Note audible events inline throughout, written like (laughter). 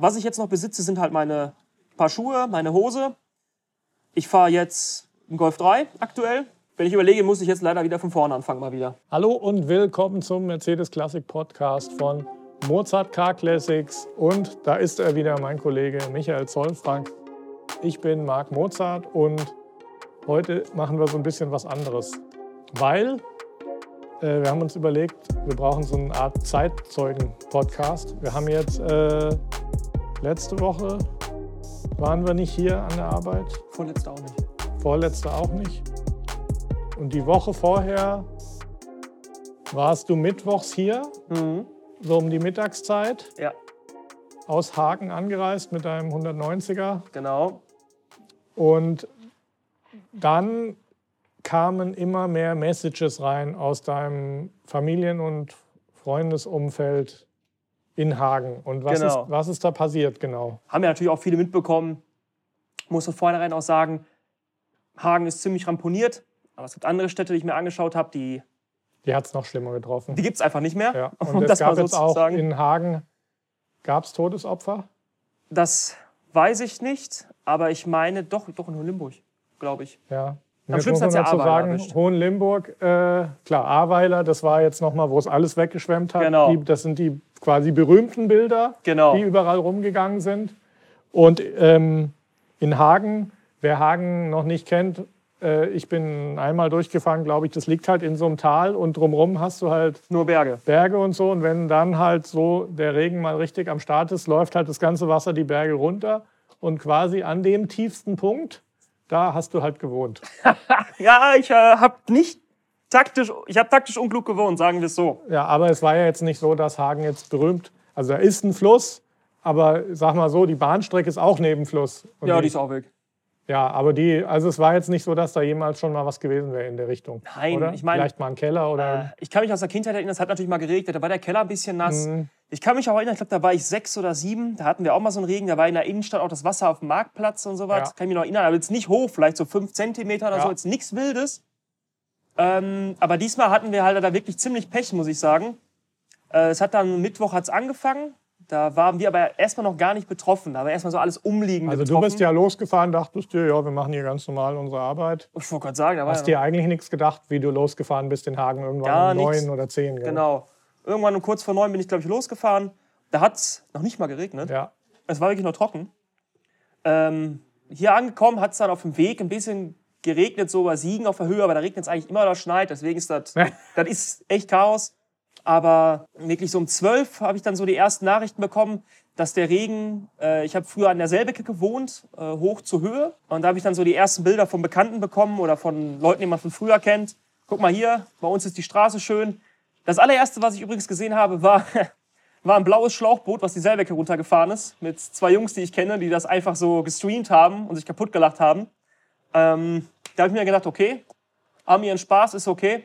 Was ich jetzt noch besitze, sind halt meine paar Schuhe, meine Hose. Ich fahre jetzt einen Golf 3 aktuell. Wenn ich überlege, muss ich jetzt leider wieder von vorne anfangen mal wieder. Hallo und willkommen zum Mercedes Classic Podcast von Mozart Car Classics. Und da ist er wieder, mein Kollege Michael Zollfrank. Ich bin Marc Mozart und heute machen wir so ein bisschen was anderes. Weil äh, wir haben uns überlegt, wir brauchen so eine Art Zeitzeugen-Podcast. Wir haben jetzt äh, letzte Woche waren wir nicht hier an der Arbeit. Vorletzte auch nicht. Vorletzte auch nicht. Und die Woche vorher warst du mittwochs hier, Mhm. so um die Mittagszeit, Ja, aus Hagen angereist mit deinem 190er. genau. Und dann kamen immer mehr Messages rein aus deinem Familien- und Freundesumfeld in Hagen. Und was, Genau. ist, was ist da passiert genau? Haben ja natürlich auch viele mitbekommen. Muss von vornherein auch sagen, Hagen ist ziemlich ramponiert. Aber es gibt andere Städte, die ich mir angeschaut habe, die, Die hat es noch schlimmer getroffen. die gibt es einfach nicht mehr. ja. (laughs) um Und es das mal gab so jetzt auch sagen. in Hagen gab's Todesopfer. Das weiß ich nicht, aber ich meine doch, doch in Limburg, glaube ich. Ja. Und Am schlimmsten hat's ja Ahrweiler sagen, erwischt. Hohenlimburg, äh, klar, Ahrweiler, das war jetzt nochmal, wo es alles weggeschwemmt hat. Genau. Die, das sind die quasi berühmten Bilder, Genau. die überall rumgegangen sind. Und ähm, in Hagen, wer Hagen noch nicht kennt, äh, ich bin einmal durchgefahren, glaube ich, das liegt halt in so einem Tal und drumherum hast du halt Nur Berge. Berge und so. Und wenn dann halt so der Regen mal richtig am Start ist, läuft halt das ganze Wasser die Berge runter. Und quasi an dem tiefsten Punkt, da hast du halt gewohnt. (laughs) Ja, ich äh, habe nicht taktisch, ich habe taktisch unklug gewohnt, sagen wir es so. Ja, aber es war ja jetzt nicht so, dass Hagen jetzt berühmt. Also da ist ein Fluss, aber sag mal so, die Bahnstrecke ist auch neben Fluss. Und Ja, die ist auch weg. ja, aber die, also es war jetzt nicht so, dass da jemals schon mal was gewesen wäre in der Richtung. Nein, oder? ich meine- Vielleicht mal ein Keller oder. Äh, Ich kann mich aus der Kindheit erinnern, es hat natürlich mal geregnet, da war der Keller ein bisschen nass. Mhm. Ich kann mich auch erinnern, ich glaube, da war ich sechs oder sieben, da hatten wir auch mal so einen Regen, da war in der Innenstadt auch das Wasser auf dem Marktplatz und sowas. Ja. Kann ich mich noch erinnern, aber jetzt nicht hoch, vielleicht so fünf Zentimeter oder Ja. so, jetzt nichts Wildes. Ähm, aber diesmal hatten wir halt da wirklich ziemlich Pech, muss ich sagen. Äh, es hat dann Mittwoch hat's angefangen, da waren wir aber erstmal noch gar nicht betroffen, da war erstmal so alles umliegende Also du betroffen. bist ja losgefahren, dachtest dir, ja, wir machen hier ganz normal unsere Arbeit. Ich wollte gerade sagen, da war Hast ja dir eigentlich nichts gedacht, wie du losgefahren bist in Hagen irgendwann Gar um neun oder zehn. Gell? Genau. Irgendwann um kurz vor neun bin ich, glaube ich, losgefahren. Da hat es noch nicht mal geregnet. Ja. Es war wirklich nur trocken. Ähm, hier angekommen hat es dann auf dem Weg ein bisschen geregnet, so bei Siegen auf der Höhe, aber da regnet es eigentlich immer oder schneit. Deswegen ist das, das ist echt Chaos. Aber wirklich so um zwölf habe ich dann so die ersten Nachrichten bekommen, dass der Regen, äh, ich habe früher an der Selbecke gewohnt, äh, hoch zur Höhe. Und da habe ich dann so die ersten Bilder von Bekannten bekommen oder von Leuten, die man von früher kennt. Guck mal hier, bei uns ist die Straße schön. Das allererste, was ich übrigens gesehen habe, war, (laughs) war ein blaues Schlauchboot, was die Selbecke runtergefahren ist. Mit zwei Jungs, die ich kenne, die das einfach so gestreamt haben und sich kaputt gelacht haben. Ähm, da habe ich mir gedacht, okay, haben ihren Spaß, ist okay.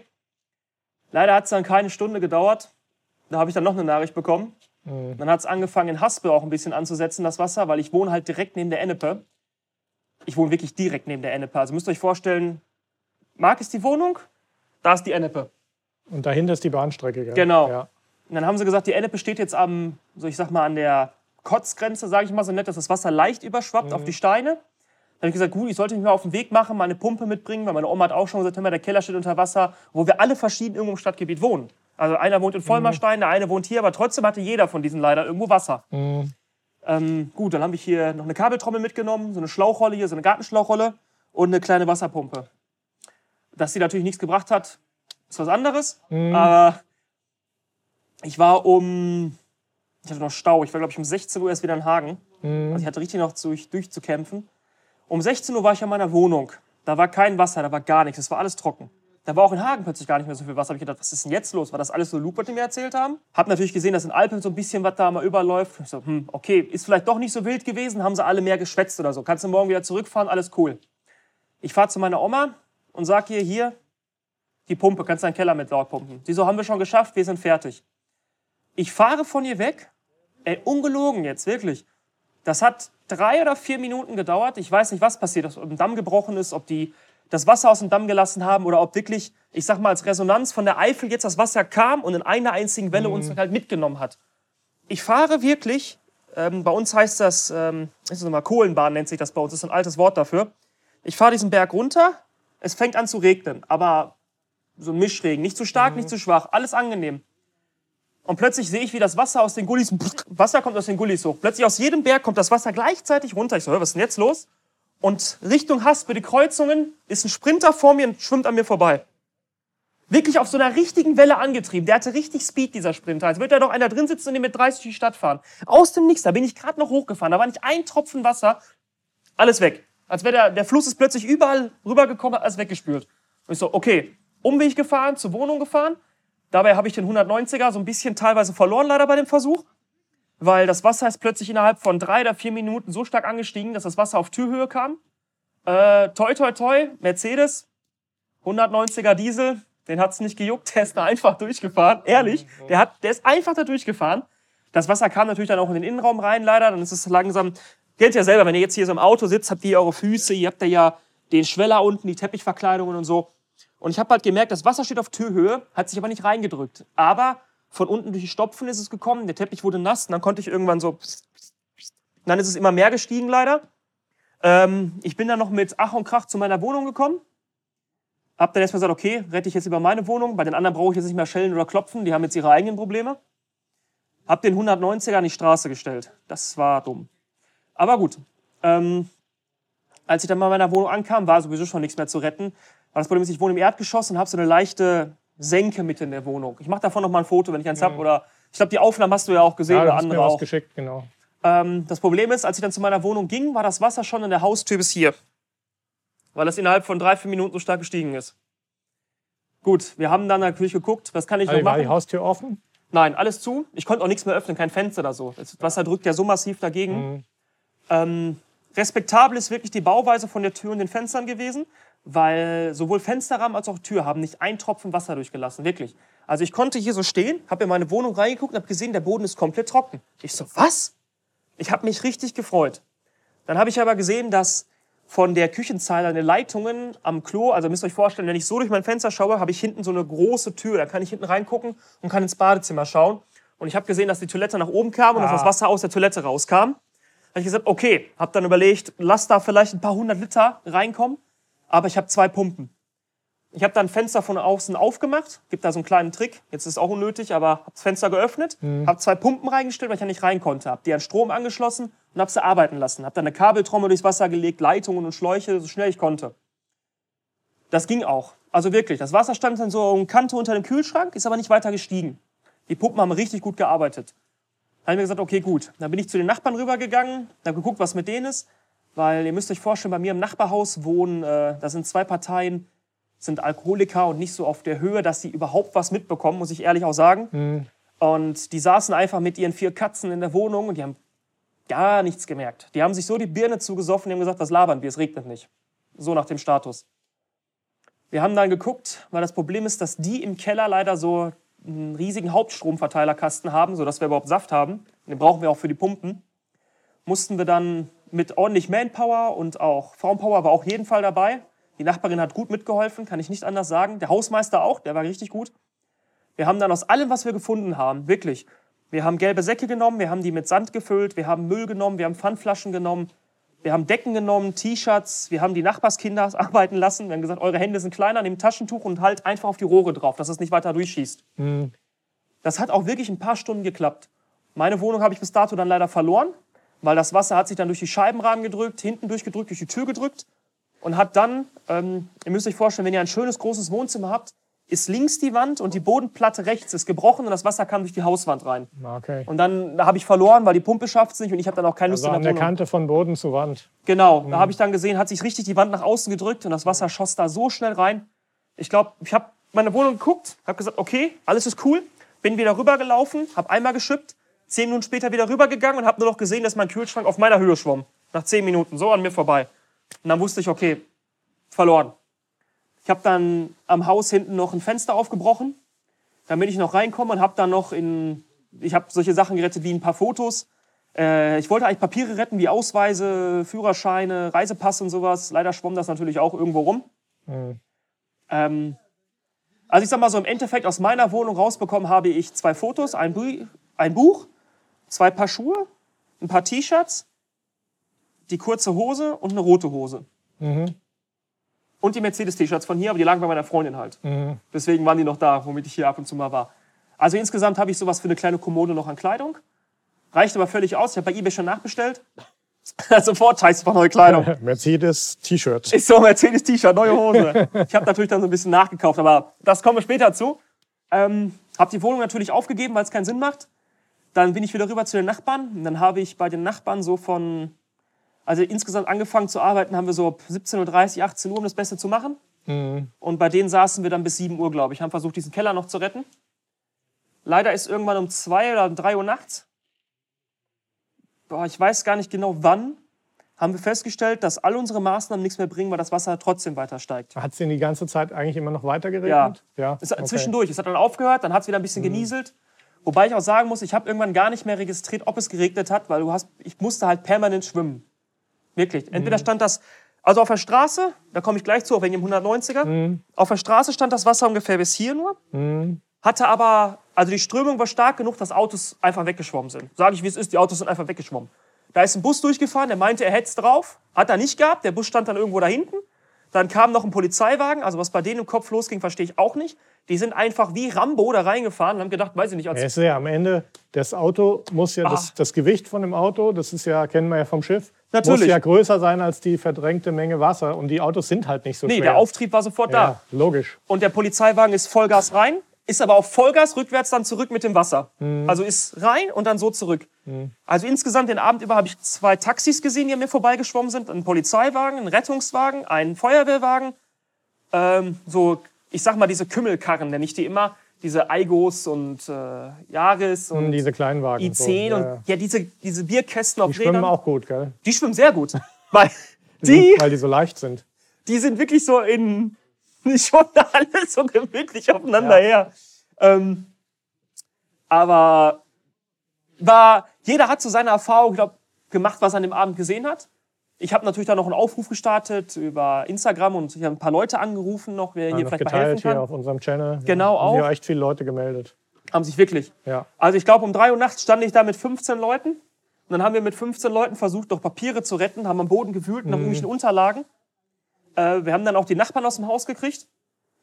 Leider hat es dann keine Stunde gedauert. Da habe ich dann noch eine Nachricht bekommen. Dann hat es angefangen, in Haspel auch ein bisschen anzusetzen, das Wasser, weil ich wohne halt direkt neben der Ennepe. Ich wohne wirklich direkt neben der Ennepe. Also müsst ihr euch vorstellen, Mark ist die Wohnung, da ist die Ennepe. Und dahinter ist die Bahnstrecke. Gell? Genau. Ja. Und dann haben sie gesagt, die Ennepe steht jetzt am, so ich sag mal, an der Kotzgrenze, sage ich mal so nett, dass das Wasser leicht überschwappt auf die Steine. Dann habe ich gesagt, gut, ich sollte mich mal auf den Weg machen, mal eine Pumpe mitbringen, weil meine Oma hat auch schon gesagt, hör mal, der Keller steht unter Wasser, wo wir alle verschieden irgendwo im Stadtgebiet wohnen. Also einer wohnt in Vollmerstein, der eine wohnt hier, aber trotzdem hatte jeder von diesen leider irgendwo Wasser. Ähm, gut, dann habe ich hier noch eine Kabeltrommel mitgenommen, so eine Schlauchrolle hier, so eine Gartenschlauchrolle und eine kleine Wasserpumpe. Dass sie natürlich nichts gebracht hat, ist was anderes. Aber ich war um, ich hatte noch Stau, ich war glaube ich um 16 Uhr erst wieder in Hagen. Also ich hatte richtig noch durch, durchzukämpfen. Um 16 Uhr war ich in meiner Wohnung. Da war kein Wasser, da war gar nichts, es war alles trocken. Da war auch in Hagen plötzlich gar nicht mehr so viel Wasser. Hab ich gedacht, was ist denn jetzt los? War das alles so Lupe, die mir erzählt haben? Hab natürlich gesehen, dass in Alpen so ein bisschen was da mal überläuft. Ich so, hm, okay, ist vielleicht doch nicht so wild gewesen, haben sie alle mehr geschwätzt oder so. Kannst du morgen wieder zurückfahren, alles cool. Ich fahre zu meiner Oma und sag ihr hier, die Pumpe, kannst du deinen Keller mit laut pumpen. Sie so, haben wir schon geschafft, wir sind fertig. Ich fahre von ihr weg, ey, ungelogen jetzt, wirklich. Das hat drei oder vier Minuten gedauert. Ich weiß nicht, was passiert ist, ob ein Damm gebrochen ist, ob die das Wasser aus dem Damm gelassen haben oder ob wirklich, ich sag mal, als Resonanz von der Eifel jetzt das Wasser kam und in einer einzigen Welle uns halt mitgenommen hat. Ich fahre wirklich Ähm, bei uns heißt das, ähm, ist das mal Kohlenbahn nennt sich das bei uns, das ist ein altes Wort dafür. Ich fahre diesen Berg runter, es fängt an zu regnen, aber so ein Mischregen, nicht zu stark, nicht zu schwach, alles angenehm. Und plötzlich sehe ich, wie das Wasser aus den Gullis, Wasser kommt aus den Gullis hoch. Plötzlich aus jedem Berg kommt das Wasser gleichzeitig runter. Ich so, was ist denn jetzt los? Und Richtung Haspe, die Kreuzungen, ist ein Sprinter vor mir und schwimmt an mir vorbei. Wirklich auf so einer richtigen Welle angetrieben. Der hatte richtig Speed, dieser Sprinter. Als würde da doch einer drin sitzen und den mit 30 durch die Stadt fahren. Aus dem Nichts, da bin ich gerade noch hochgefahren. Da war nicht ein Tropfen Wasser. Alles weg. Als wäre der, der Fluss ist plötzlich überall rübergekommen, alles weggespült. Und ich so, okay, Umweg gefahren, zur Wohnung gefahren. Dabei habe ich den 190er so ein bisschen teilweise verloren, leider bei dem Versuch. Weil das Wasser ist plötzlich innerhalb von drei oder vier Minuten so stark angestiegen, dass das Wasser auf Türhöhe kam. Äh, toi, toi, toi, Mercedes, 190er Diesel, den hat's nicht gejuckt, der ist da einfach durchgefahren. Ehrlich, der, hat, der ist einfach da durchgefahren. Das Wasser kam natürlich dann auch in den Innenraum rein, leider. Dann ist es langsam. Kennt ja selber, wenn ihr jetzt hier so im Auto sitzt, habt ihr eure Füße, ihr habt ja den Schweller unten, die Teppichverkleidungen und so. Und ich habe halt gemerkt, das Wasser steht auf Türhöhe, hat sich aber nicht reingedrückt. Aber von unten durch die Stopfen ist es gekommen, der Teppich wurde nass und dann konnte ich irgendwann so. Dann ist es immer mehr gestiegen, leider. Ähm, ich bin dann noch mit Ach und Krach zu meiner Wohnung gekommen. Hab dann erstmal gesagt, okay, rette ich jetzt über meine Wohnung. Bei den anderen brauche ich jetzt nicht mehr schellen oder klopfen, die haben jetzt ihre eigenen Probleme. Hab den 190er an die Straße gestellt. Das war dumm. Aber gut. Ähm, als ich dann in meiner Wohnung ankam, war sowieso schon nichts mehr zu retten. Aber das Problem ist, ich wohne im Erdgeschoss und habe so eine leichte Senke mit in der Wohnung. Ich mache davon noch mal ein Foto, wenn ich eins Mhm. habe. Oder ich glaube, die Aufnahmen hast du ja auch gesehen Ja, oder mir andere was auch. geschickt, genau. Ähm, das Problem ist, als ich dann zu meiner Wohnung ging, war das Wasser schon in der Haustür bis hier. Weil es innerhalb von drei, vier Minuten so stark gestiegen ist. Gut, wir haben dann natürlich geguckt, was kann ich Also noch war die machen? Haustür offen? Nein, alles zu. Ich konnte auch nichts mehr öffnen, kein Fenster oder so. Das Wasser drückt ja so massiv dagegen. Mhm. Ähm, respektabel ist wirklich die Bauweise von der Tür und den Fenstern gewesen, weil sowohl Fensterrahmen als auch Tür haben nicht ein Tropfen Wasser durchgelassen, wirklich. Also ich konnte hier so stehen, habe in meine Wohnung reingeguckt und habe gesehen, der Boden ist komplett trocken. Ich so, was? Ich habe mich richtig gefreut. Dann habe ich aber gesehen, dass von der Küchenzeile eine Leitungen am Klo, also müsst ihr euch vorstellen, wenn ich so durch mein Fenster schaue, habe ich hinten so eine große Tür, da kann ich hinten reingucken und kann ins Badezimmer schauen. Und ich habe gesehen, dass die Toilette nach oben kam und dass Ah. das Wasser aus der Toilette rauskam. habe ich gesagt, okay, habe dann überlegt, lass da vielleicht ein paar hundert Liter reinkommen, aber ich habe zwei Pumpen. Ich habe dann ein Fenster von außen aufgemacht, gibt da so einen kleinen Trick, jetzt ist es auch unnötig, aber habe das Fenster geöffnet, habe zwei Pumpen reingestellt, weil ich ja nicht rein konnte, habe die an Strom angeschlossen und habe sie arbeiten lassen. Habe dann eine Kabeltrommel durchs Wasser gelegt, Leitungen und Schläuche, so schnell ich konnte. Das ging auch. Also wirklich, das Wasser stand dann so eine Kante unter dem Kühlschrank, ist aber nicht weiter gestiegen. Die Pumpen haben richtig gut gearbeitet. Dann habe ich mir gesagt, okay, gut. Dann bin ich zu den Nachbarn rübergegangen, habe geguckt, was mit denen ist. Weil ihr müsst euch vorstellen, bei mir im Nachbarhaus wohnen, äh, da sind zwei Parteien, sind Alkoholiker und nicht so auf der Höhe, dass sie überhaupt was mitbekommen, muss ich ehrlich auch sagen. Und die saßen einfach mit ihren vier Katzen in der Wohnung und die haben gar nichts gemerkt. Die haben sich so die Birne zugesoffen, die haben gesagt, was labern wir, es regnet nicht. So nach dem Status. Wir haben dann geguckt, weil das Problem ist, dass die im Keller leider so einen riesigen Hauptstromverteilerkasten haben, sodass wir überhaupt Saft haben. Den brauchen wir auch für die Pumpen. Mussten wir dann mit ordentlich Manpower und auch Frauenpower war auch jeden Fall dabei. Die Nachbarin hat gut mitgeholfen, kann ich nicht anders sagen. Der Hausmeister auch, der war richtig gut. Wir haben dann aus allem, was wir gefunden haben, wirklich, wir haben gelbe Säcke genommen, wir haben die mit Sand gefüllt, wir haben Müll genommen, wir haben Pfandflaschen genommen, wir haben Decken genommen, T-Shirts, wir haben die Nachbarskinder (laughs) arbeiten lassen. Wir haben gesagt, eure Hände sind kleiner, nehmt Taschentuch und halt einfach auf die Rohre drauf, dass es nicht weiter durchschießt. Das hat auch wirklich ein paar Stunden geklappt. Meine Wohnung habe ich bis dato dann leider verloren, weil das Wasser hat sich dann durch die Scheibenrahmen gedrückt, hinten durchgedrückt, durch die Tür gedrückt und hat dann, ähm, ihr müsst euch vorstellen, wenn ihr ein schönes großes Wohnzimmer habt, ist links die Wand und die Bodenplatte rechts ist gebrochen und das Wasser kam durch die Hauswand rein. Okay. Und dann da habe ich verloren, weil die Pumpe schafft es nicht und ich habe dann auch keine Lust Also an der der. Kante von Boden zu Wand. Genau, da habe ich dann gesehen, hat sich richtig die Wand nach außen gedrückt und das Wasser schoss da so schnell rein. Ich glaube, ich habe meine Wohnung geguckt, habe gesagt, okay, alles ist cool, bin wieder rübergelaufen, habe einmal geschippt, zehn Minuten später wieder rübergegangen und habe nur noch gesehen, dass mein Kühlschrank auf meiner Höhe schwamm. Nach zehn Minuten, so an mir vorbei. Und dann wusste ich, okay, verloren. Ich habe dann am Haus hinten noch ein Fenster aufgebrochen, damit ich noch reinkomme und habe dann noch in, ich habe solche Sachen gerettet wie ein paar Fotos. Äh, ich wollte eigentlich Papiere retten wie Ausweise, Führerscheine, Reisepass und sowas. Leider schwamm das natürlich auch irgendwo rum. Ähm, also ich sag mal so im Endeffekt aus meiner Wohnung rausbekommen habe ich zwei Fotos, ein, Bu ein Buch, zwei Paar Schuhe, ein paar T-Shirts, die kurze Hose und eine rote Hose. Mhm. Und die Mercedes-T-Shirts von hier, aber die lagen bei meiner Freundin halt. Mhm. Deswegen waren die noch da, womit ich hier ab und zu mal war. Also insgesamt habe ich sowas für eine kleine Kommode noch an Kleidung. Reicht aber völlig aus. Ich habe bei eBay schon nachbestellt. (laughs) Sofort scheiße, brauche neue Kleidung. (laughs) Mercedes T-Shirt. Ist so ein Mercedes-T-Shirt, neue Hose. Ich habe natürlich dann so ein bisschen nachgekauft, aber das kommen wir später zu. Ähm, habe die Wohnung natürlich aufgegeben, weil es keinen Sinn macht. Dann bin ich wieder rüber zu den Nachbarn. Und dann habe ich bei den Nachbarn so von, also insgesamt angefangen zu arbeiten, haben wir so ab 17.30 Uhr, 18 Uhr, um das Beste zu machen. Mhm. Und bei denen saßen wir dann bis 7 Uhr, glaube ich. Haben versucht, diesen Keller noch zu retten. Leider ist irgendwann um 2 oder 3 Uhr nachts, boah, ich weiß gar nicht genau wann, haben wir festgestellt, dass all unsere Maßnahmen nichts mehr bringen, weil das Wasser trotzdem weiter steigt. Hat es denn die ganze Zeit eigentlich immer noch weiter geregnet? Ja. Es hat Zwischendurch. Es hat dann aufgehört, dann hat es wieder ein bisschen genieselt. Wobei ich auch sagen muss, ich habe irgendwann gar nicht mehr registriert, ob es geregnet hat, weil du hast, ich musste halt permanent schwimmen. Wirklich. Entweder stand das, also auf der Straße, da komme ich gleich zu, wegen dem 190er, auf der Straße stand das Wasser ungefähr bis hier nur, Mhm. hatte aber, also die Strömung war stark genug, dass Autos einfach weggeschwommen sind. Sage ich, wie es ist, die Autos sind einfach weggeschwommen. Da ist ein Bus durchgefahren, der meinte, er hätte es drauf, hat er nicht gehabt, der Bus stand dann irgendwo da hinten. Dann kam noch ein Polizeiwagen, also was bei denen im Kopf losging, verstehe ich auch nicht. Die sind einfach wie Rambo da reingefahren und haben gedacht, weiß ich nicht, als Ja, ist ja am Ende, das Auto muss ja, das, Ah. das Gewicht von dem Auto, das ist ja, kennen wir ja vom Schiff, muss Natürlich. ja größer sein als die verdrängte Menge Wasser. Und die Autos sind halt nicht so Nee, schwer. der Auftrieb war sofort da. Ja, logisch. Und der Polizeiwagen ist Vollgas rein, ist aber auf Vollgas rückwärts dann zurück mit dem Wasser. Also ist rein und dann so zurück. Also insgesamt den Abend über habe ich zwei Taxis gesehen, die an mir vorbeigeschwommen sind. Einen Polizeiwagen, einen Rettungswagen, einen Feuerwehrwagen. Ähm, so, ich sag mal, diese Kümmelkarren, nenne ich die immer. Diese Aigos und äh, Yaris und Diese kleinen Wagen. i10 so. ja, und ja. diese, diese Bierkästen auf Die schwimmen Rädern. auch gut, gell? Die schwimmen sehr gut. (laughs) Weil die, Weil die so leicht sind. die sind wirklich so in (laughs) schon alle so gemütlich aufeinander Ja. her. Ähm, aber war, jeder hat so seine Erfahrung glaub, gemacht, was er an dem Abend gesehen hat. Ich habe natürlich dann noch einen Aufruf gestartet über Instagram und ich habe ein paar Leute angerufen noch, wer Ja, hier noch vielleicht mal helfen geteilt hier kann. auf unserem Channel. Genau, ja, haben auch. ja echt viele Leute gemeldet. Haben sich wirklich. Ja. Also ich glaube, um 3 Uhr nachts stand ich da mit 15 Leuten. Und dann haben wir mit 15 Leuten versucht, noch Papiere zu retten, haben am Boden gewühlt nach irgendwelchen Unterlagen. Äh, wir haben dann auch die Nachbarn aus dem Haus gekriegt,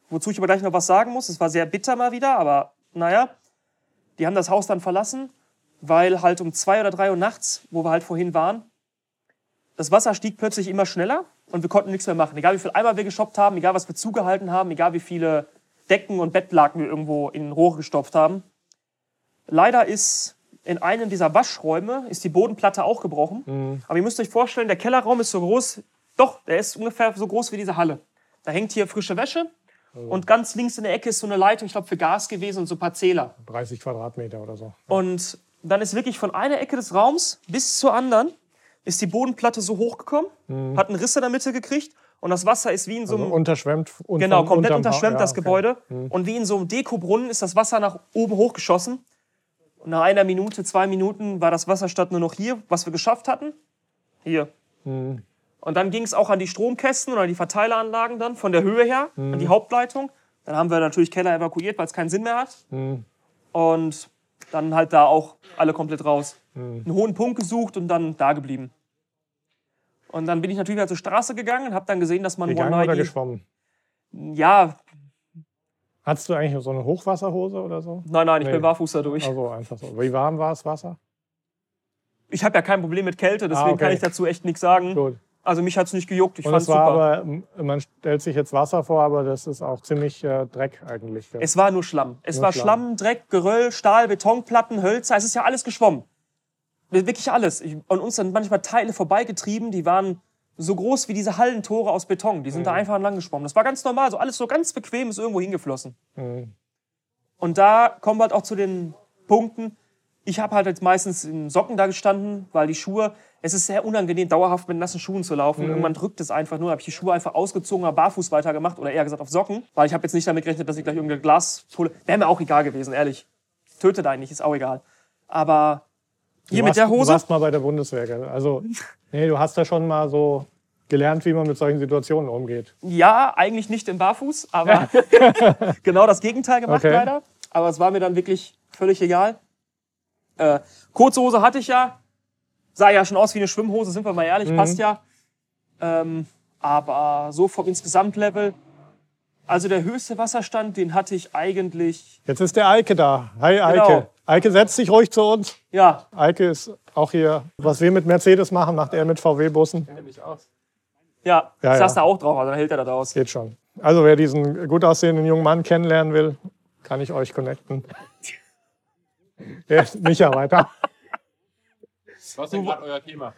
wozu ich aber gleich noch was sagen muss. Es war sehr bitter mal wieder, aber naja. Die haben das Haus dann verlassen, weil halt um 2 oder 3 Uhr nachts, wo wir halt vorhin waren, das Wasser stieg plötzlich immer schneller und wir konnten nichts mehr machen. Egal wie viel Eimer wir geshoppt haben, egal was wir zugehalten haben, egal wie viele Decken und Bettlaken wir irgendwo in Rohre gestopft haben. Leider ist in einem dieser Waschräume ist die Bodenplatte auch gebrochen. Aber ihr müsst euch vorstellen, der Kellerraum ist so groß, doch, der ist ungefähr so groß wie diese Halle. Da hängt hier frische Wäsche und ganz links in der Ecke ist so eine Leitung, ich glaube für Gas gewesen und so ein paar Zähler. 30 Quadratmeter oder so. Und dann ist wirklich von einer Ecke des Raums bis zur anderen ist die Bodenplatte so hochgekommen, hat einen Riss in der Mitte gekriegt und das Wasser ist wie in so einem Also unterschwemmt. Und Genau, komplett unterschwemmt ja, das okay. Mhm. Gebäude. Und wie in so einem Dekobrunnen ist das Wasser nach oben hochgeschossen. Und nach einer Minute, zwei Minuten war das Wasser statt nur noch hier, was wir geschafft hatten. Hier. Mhm. Und dann ging es auch an die Stromkästen oder die Verteileranlagen dann von der Höhe her, an Mhm. die Hauptleitung. Dann haben wir natürlich Keller evakuiert, weil es keinen Sinn mehr hat. Mhm. Und dann halt da auch alle komplett raus. Mhm. Einen hohen Punkt gesucht und dann da geblieben. Und dann bin ich natürlich wieder zur Straße gegangen und habe dann gesehen, dass man Gegangen One oder geschwommen? ja, Hattest du eigentlich so eine Hochwasserhose oder so? Nein, nein, ich Nee. bin barfuß da durch. Also einfach so. Wie warm war das Wasser? Ich habe ja kein Problem mit Kälte, deswegen Ah, okay. kann ich dazu echt nichts sagen. Gut. Also mich hat es nicht gejuckt, ich fand es super. war aber, m- man stellt sich jetzt Wasser vor, aber das ist auch ziemlich äh, Dreck eigentlich. gell? es war nur Schlamm. Es Nur war Schlamm. Schlamm, Dreck, Geröll, Stahl, Betonplatten, Hölzer. Es ist ja alles geschwommen. Wirklich alles. Ich, und uns sind manchmal Teile vorbeigetrieben, die waren so groß wie diese Hallentore aus Beton. Die sind Mhm. da einfach entlang geschwommen. Das war ganz normal, so alles so ganz bequem ist irgendwo hingeflossen. Mhm. Und da kommen wir halt auch zu den Punkten. Ich habe halt jetzt meistens in Socken da gestanden, weil die Schuhe, es ist sehr unangenehm, dauerhaft mit nassen Schuhen zu laufen. Irgendwann drückt es einfach nur. habe ich die Schuhe einfach ausgezogen, habe barfuß weitergemacht oder eher gesagt auf Socken, weil ich habe jetzt nicht damit gerechnet, dass ich gleich irgendeine Glaspulle. Wäre mir auch egal gewesen, ehrlich. Tötet eigentlich, ist auch egal. Aber hier Du mit warst- der Du Hose. warst mal bei der Bundeswehr. Gell? Also, (laughs) nee, du hast ja schon mal so gelernt, wie man mit solchen Situationen umgeht. Ja, eigentlich nicht im Barfuß, aber (laughs) genau das Gegenteil gemacht Okay. leider. Aber es war mir dann wirklich völlig egal. Äh, kurze Hose hatte ich ja. Sah ja schon aus wie eine Schwimmhose, sind wir mal ehrlich, passt ja. Ähm, aber so vom Insgesamtlevel. Also der höchste Wasserstand, den hatte ich eigentlich. Jetzt ist der Eike da. Hi Eike. Genau. Eike, setz dich ruhig zu uns. Ja, Eike ist auch hier. Was wir mit Mercedes machen, macht er mit VW-Bussen. ja, Ja, ich saß ja. da auch drauf, also dann hält er das aus. Geht schon. Also wer diesen gut aussehenden jungen Mann kennenlernen will, kann ich euch connecten. Ja, Micha weiter. Was ist denn gerade euer Thema?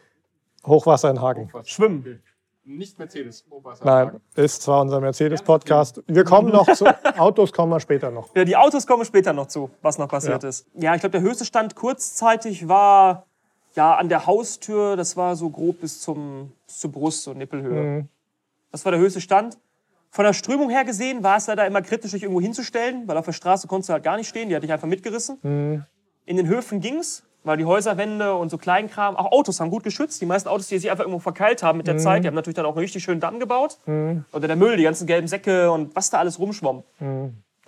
Hochwasser in Hagen. Schwimmen. Nicht Mercedes. Hochwasser. Nein, ist zwar unser Mercedes-Podcast. Wir kommen noch zu Autos, kommen wir später noch. Ja, die Autos kommen später noch zu, was noch passiert Ja. ist. Ja, ich glaube, der höchste Stand kurzzeitig war ja an der Haustür, das war so grob bis, zum, bis zur Brust, so Nippelhöhe. Mhm. Das war der höchste Stand. Von der Strömung her gesehen war es leider immer kritisch, sich irgendwo hinzustellen, weil auf der Straße konntest du halt gar nicht stehen, die hatte ich einfach mitgerissen. Mhm. In den Höfen ging's, weil die Häuserwände und so Kleinkram, auch Autos haben gut geschützt. Die meisten Autos, die sich einfach irgendwo verkeilt haben mit Mhm. der Zeit, die haben natürlich dann auch einen richtig schönen Damm gebaut. Oder der Müll, die ganzen gelben Säcke und was da alles rumschwamm.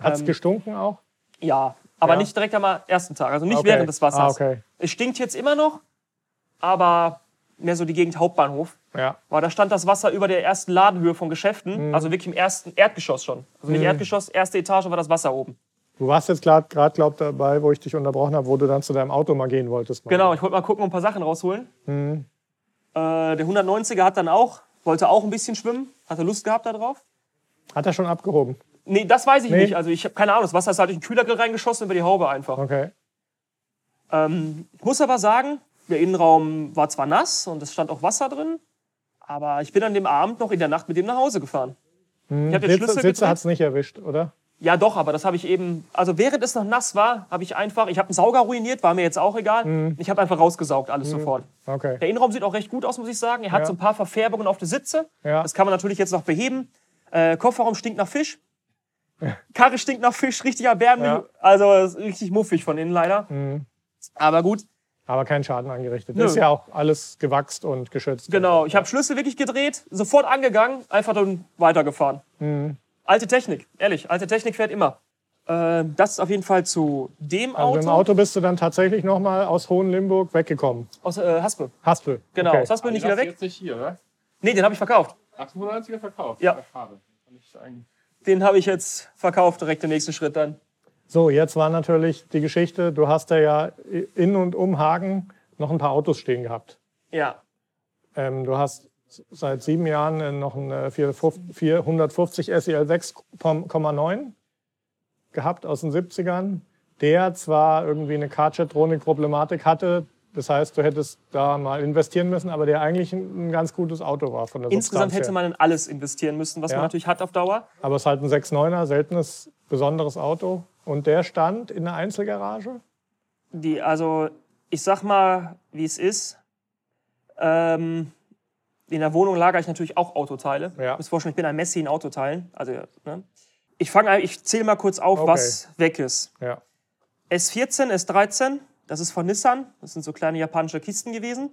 Hat's Ähm, gestunken auch? Ja, aber Ja? nicht direkt am ersten Tag, also nicht Okay. während des Wassers. Ah, okay. Es stinkt jetzt immer noch, aber mehr so die Gegend Hauptbahnhof. Ja. Weil da stand das Wasser über der ersten Ladenhöhe von Geschäften, Mhm. also wirklich im ersten Erdgeschoss schon. Also nicht Erdgeschoss, erste Etage war das Wasser oben. Du warst jetzt gerade, glaub dabei, wo ich dich unterbrochen habe, wo du dann zu deinem Auto mal gehen wolltest. Genau, ich wollte mal gucken und ein paar Sachen rausholen. Mhm. Äh, der 190er hat dann auch, wollte auch ein bisschen schwimmen, hatte Lust gehabt darauf. Hat er schon abgehoben? Nee, das weiß ich Nee. nicht. Also ich habe keine Ahnung, das Wasser ist halt durch den Kühlergrill reingeschossen über die Haube einfach. Okay. Ähm, ich muss aber sagen, der Innenraum war zwar nass und es stand auch Wasser drin, aber ich bin an dem Abend noch in der Nacht mit dem nach Hause gefahren. Ich habe den Sitze, Schlüssel Sitze gedreht. hat's nicht erwischt, oder? Ja, doch, aber das habe ich eben. Also während es noch nass war, habe ich einfach. Ich habe einen Sauger ruiniert, war mir jetzt auch egal. Mhm. Ich habe einfach rausgesaugt, alles sofort. Okay. Der Innenraum sieht auch recht gut aus, muss ich sagen. Er hat Ja. so ein paar Verfärbungen auf der Sitze. Ja. Das kann man natürlich jetzt noch beheben. Äh, Kofferraum stinkt nach Fisch. (laughs) Karre stinkt nach Fisch, richtig erbärmlich. Ja. Mhm. Also richtig muffig von innen leider. Aber gut, Aber kein Schaden angerichtet. Nö. Ist ja auch alles gewachst und geschützt. genau. Ich habe Schlüssel wirklich gedreht, sofort angegangen, einfach dann weitergefahren. Alte Technik, ehrlich. Alte Technik fährt immer. Äh, das ist auf jeden Fall zu dem Also Auto. im Auto bist du dann tatsächlich nochmal aus Hohenlimburg weggekommen. Aus äh, Haspel. Haspel. Genau, Okay. aus Haspel nicht Den wieder weg. jetzt nicht hier, oder? Nee, den habe ich verkauft. 890er verkauft. Ja. Schade. Den habe ich jetzt verkauft, direkt den nächsten Schritt dann. So, jetzt war natürlich die Geschichte, du hast da ja in und um Hagen noch ein paar Autos stehen gehabt. Ja. Ähm, du hast seit sieben Jahren äh, noch einen äh, 450 450 SEL 6,9 gehabt aus den 70ern, der zwar irgendwie eine Card-Jetronic-Problematik hatte, das heißt, du hättest da mal investieren müssen, aber der eigentlich ein, ganz gutes Auto war von der Insgesamt Substanz hätte man in alles investieren müssen, was Ja. man natürlich hat auf Dauer. Aber es ist halt ein 6,9er, seltenes, besonderes Auto. Und der stand in der Einzelgarage. Die, also, ich sag mal, wie es ist. Ähm, in der Wohnung lagere ich natürlich auch Autoteile. Ja. Ich muss vorstellen, ich bin ein Messi in Autoteilen. Also, ne? Ich fange, ich zähle mal kurz auf, Okay. was weg ist. Ja. S14, S13, das ist von Nissan. Das sind so kleine japanische Kisten gewesen.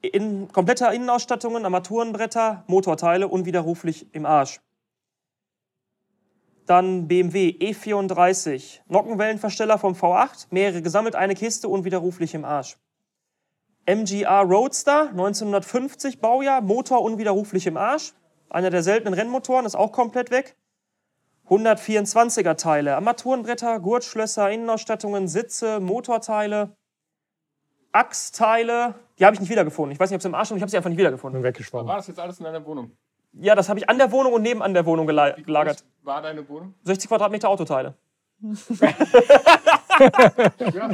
In kompletter Innenausstattungen, Armaturenbretter, Motorteile, unwiderruflich im Arsch. Dann BMW E34, Nockenwellenversteller vom V8, mehrere gesammelt, eine Kiste, unwiderruflich im Arsch. MGR Roadster, 1950 Baujahr, Motor unwiderruflich im Arsch. Einer der seltenen Rennmotoren, ist auch komplett weg. 124er Teile, Armaturenbretter, Gurtschlösser, Innenausstattungen, Sitze, Motorteile, Achsteile. Die habe ich nicht wiedergefunden. Ich weiß nicht, ob sie im Arsch sind, ich habe sie einfach nicht wiedergefunden. Bin weggeschwommen. War das jetzt alles in deiner Wohnung? Ja, das habe ich an der Wohnung und nebenan der Wohnung gela- Wie gelagert. groß War deine Wohnung? 60 Quadratmeter Autoteile. (laughs) (laughs) Ja.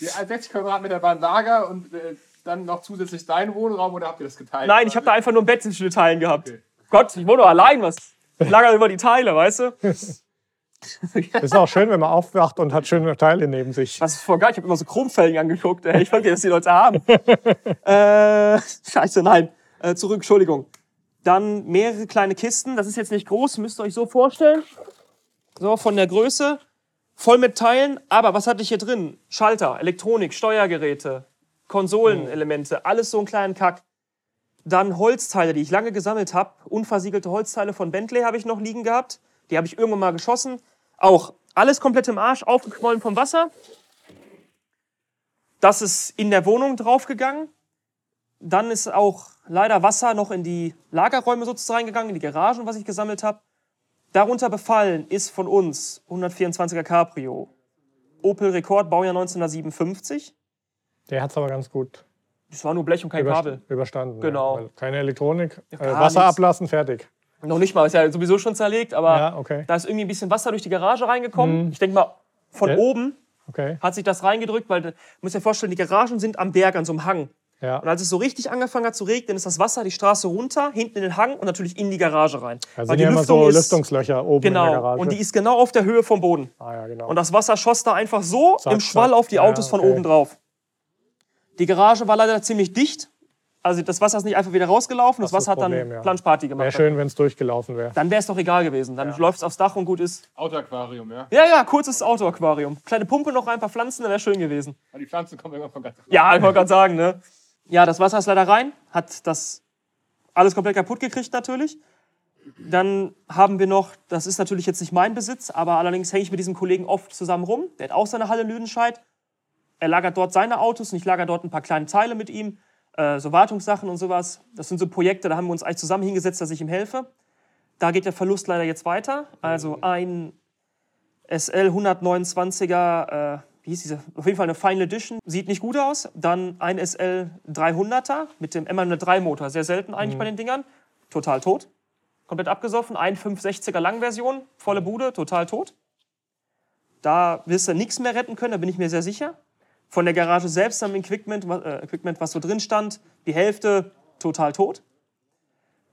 Die 60 Quadratmeter waren Lager und äh, dann noch zusätzlich dein Wohnraum oder habt ihr das geteilt? Nein, ich habe da einfach nur ein Bett zwischen den Teilen gehabt. Okay. Gott, ich wohne doch allein, was? Ich lager über die Teile, weißt du? (laughs) Ist auch schön, wenn man aufwacht und hat schöne Teile neben sich. Was ist voll geil. Ich habe immer so Chromfelgen angeguckt. Ey. Ich wollte, dass die Leute haben. (laughs) äh, (laughs) scheiße, nein. Äh, zurück, Entschuldigung. Dann mehrere kleine Kisten. Das ist jetzt nicht groß, müsst ihr euch so vorstellen. So, von der Größe. Voll mit Teilen. Aber was hatte ich hier drin? Schalter, Elektronik, Steuergeräte, Konsolenelemente. Alles so einen kleinen Kack. Dann Holzteile, die ich lange gesammelt habe. Unversiegelte Holzteile von Bentley habe ich noch liegen gehabt. Die habe ich irgendwann mal geschossen. Auch alles komplett im Arsch, aufgequollen vom Wasser. Das ist in der Wohnung draufgegangen. Dann ist auch leider Wasser noch in die Lagerräume sozusagen reingegangen, in die Garagen, was ich gesammelt habe. Darunter befallen ist von uns 124er Cabrio. Opel Rekord, Baujahr 1957. Der hat es aber ganz gut Das war nur Blech und kein überst- Kabel. überstanden. Genau. Ja, keine Elektronik. Ja, äh, Wasser nichts. ablassen, fertig. Noch nicht mal, ist ja sowieso schon zerlegt, aber Ja, okay. da ist irgendwie ein bisschen Wasser durch die Garage reingekommen. Ich denke mal, von Ja. oben Okay. hat sich das reingedrückt, weil du musst dir vorstellen, die Garagen sind am Berg, an so einem Hang. Ja. Und als es so richtig angefangen hat zu regnen, ist das Wasser die Straße runter, hinten in den Hang und natürlich in die Garage rein. Da Weil sind die ja immer Lüftung so ist- Lüftungslöcher oben in der Genau. Garage. Und die ist genau auf der Höhe vom Boden. ah, ja, genau. Und das Wasser schoss da einfach so Zack, im Schwall zack. auf die Ja, Autos von okay. oben drauf. Die Garage war leider ziemlich dicht. Also das Wasser ist nicht einfach wieder rausgelaufen. Das, Das Wasser das hat dann Problem, ja. Planschparty gemacht. Wäre schön, wenn es durchgelaufen wäre. Dann wäre es doch egal gewesen. Dann läuft es aufs Dach und gut ist. Autoaquarium, ja. Ja, ja, kurzes Autoaquarium. Kleine Pumpe noch rein, ein paar Pflanzen, dann wäre schön gewesen. Aber die Pflanzen kommen irgendwann von ganz Ja, ich wollte (laughs) gerade sagen, ne? Ja, das Wasser ist leider rein, hat das alles komplett kaputt gekriegt natürlich. Dann haben wir noch, das ist natürlich jetzt nicht mein Besitz, aber allerdings hänge ich mit diesem Kollegen oft zusammen rum. Der hat auch seine Halle Lüdenscheid. Er lagert dort seine Autos und ich lager dort ein paar kleine Teile mit ihm, äh, so Wartungssachen und sowas. Das sind so Projekte, da haben wir uns eigentlich zusammen hingesetzt, dass ich ihm helfe. Da geht der Verlust leider jetzt weiter. Also ein SL 129er, äh, wie hieß diese? Auf jeden Fall eine Final Edition. Sieht nicht gut aus. Dann ein SL 300er mit dem M103 Motor. Sehr selten eigentlich bei den Dingern. Total tot. Komplett abgesoffen. Ein 560er Langversion. Volle Bude. Total tot. Da wirst du nichts mehr retten können, da bin ich mir sehr sicher. Von der Garage selbst am Equipment, äh, Equipment, was so drin stand, die Hälfte total tot.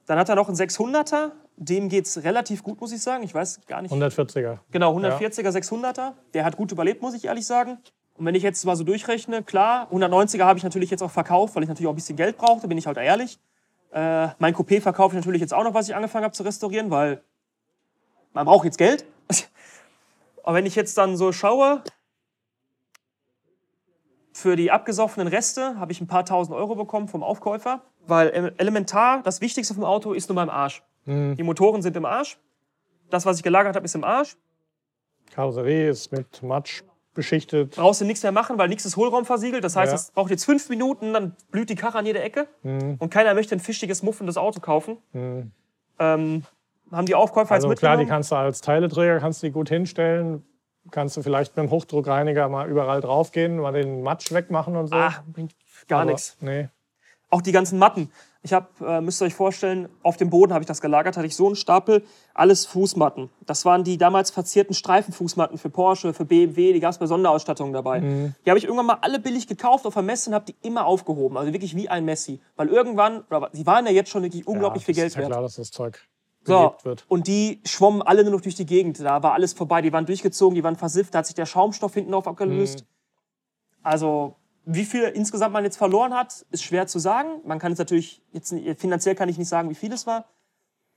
Dann hat er noch einen 600er. Dem geht es relativ gut, muss ich sagen. Ich weiß gar nicht. 140er. Genau, 140er, 600er. Der hat gut überlebt, muss ich ehrlich sagen. Und wenn ich jetzt mal so durchrechne, klar, 190er habe ich natürlich jetzt auch verkauft, weil ich natürlich auch ein bisschen Geld brauchte, bin ich halt ehrlich. Äh, mein Coupé verkaufe ich natürlich jetzt auch noch, was ich angefangen habe zu restaurieren, weil man braucht jetzt Geld. (laughs) Aber wenn ich jetzt dann so schaue, für die abgesoffenen Reste habe ich ein paar tausend Euro bekommen vom Aufkäufer, weil ele- elementar das Wichtigste vom Auto ist nur beim Arsch. Die Motoren sind im Arsch. Das, was ich gelagert habe, ist im Arsch. Karosserie ist mit Matsch beschichtet. brauchst du nichts mehr machen, weil nichts ist hohlraumversiegelt. Das heißt, Ja. es braucht jetzt fünf Minuten, dann blüht die Karre an jeder Ecke. Mhm. Und keiner möchte ein fischiges, muffendes Auto kaufen. Ähm, haben die Aufkäufer Also jetzt klar, die mitgenommen? kannst du als Teileträger kannst du die gut hinstellen. Kannst du vielleicht mit dem Hochdruckreiniger mal überall draufgehen, mal den Matsch wegmachen und so. ah, bringt gar nichts. Nee. Auch die ganzen Matten. Ich habe, äh, müsst ihr euch vorstellen, auf dem Boden habe ich das gelagert, hatte ich so einen Stapel, alles Fußmatten. Das waren die damals verzierten Streifenfußmatten für Porsche, für BMW, die gab es bei Sonderausstattungen dabei. Mhm. Die habe ich irgendwann mal alle billig gekauft auf der Messe und habe die immer aufgehoben. Also wirklich wie ein Messi. Weil irgendwann, oder die waren ja jetzt schon wirklich unglaublich ja, viel Geld ist ja wert. klar, dass das Zeug So, wird. und die schwommen alle nur noch durch die Gegend. Da war alles vorbei. Die waren durchgezogen, die waren versifft. Da hat sich der Schaumstoff hinten auf abgelöst. Mhm. Also, wie viel insgesamt man jetzt verloren hat, ist schwer zu sagen. Man kann es natürlich, jetzt, finanziell kann ich nicht sagen, wie viel es war.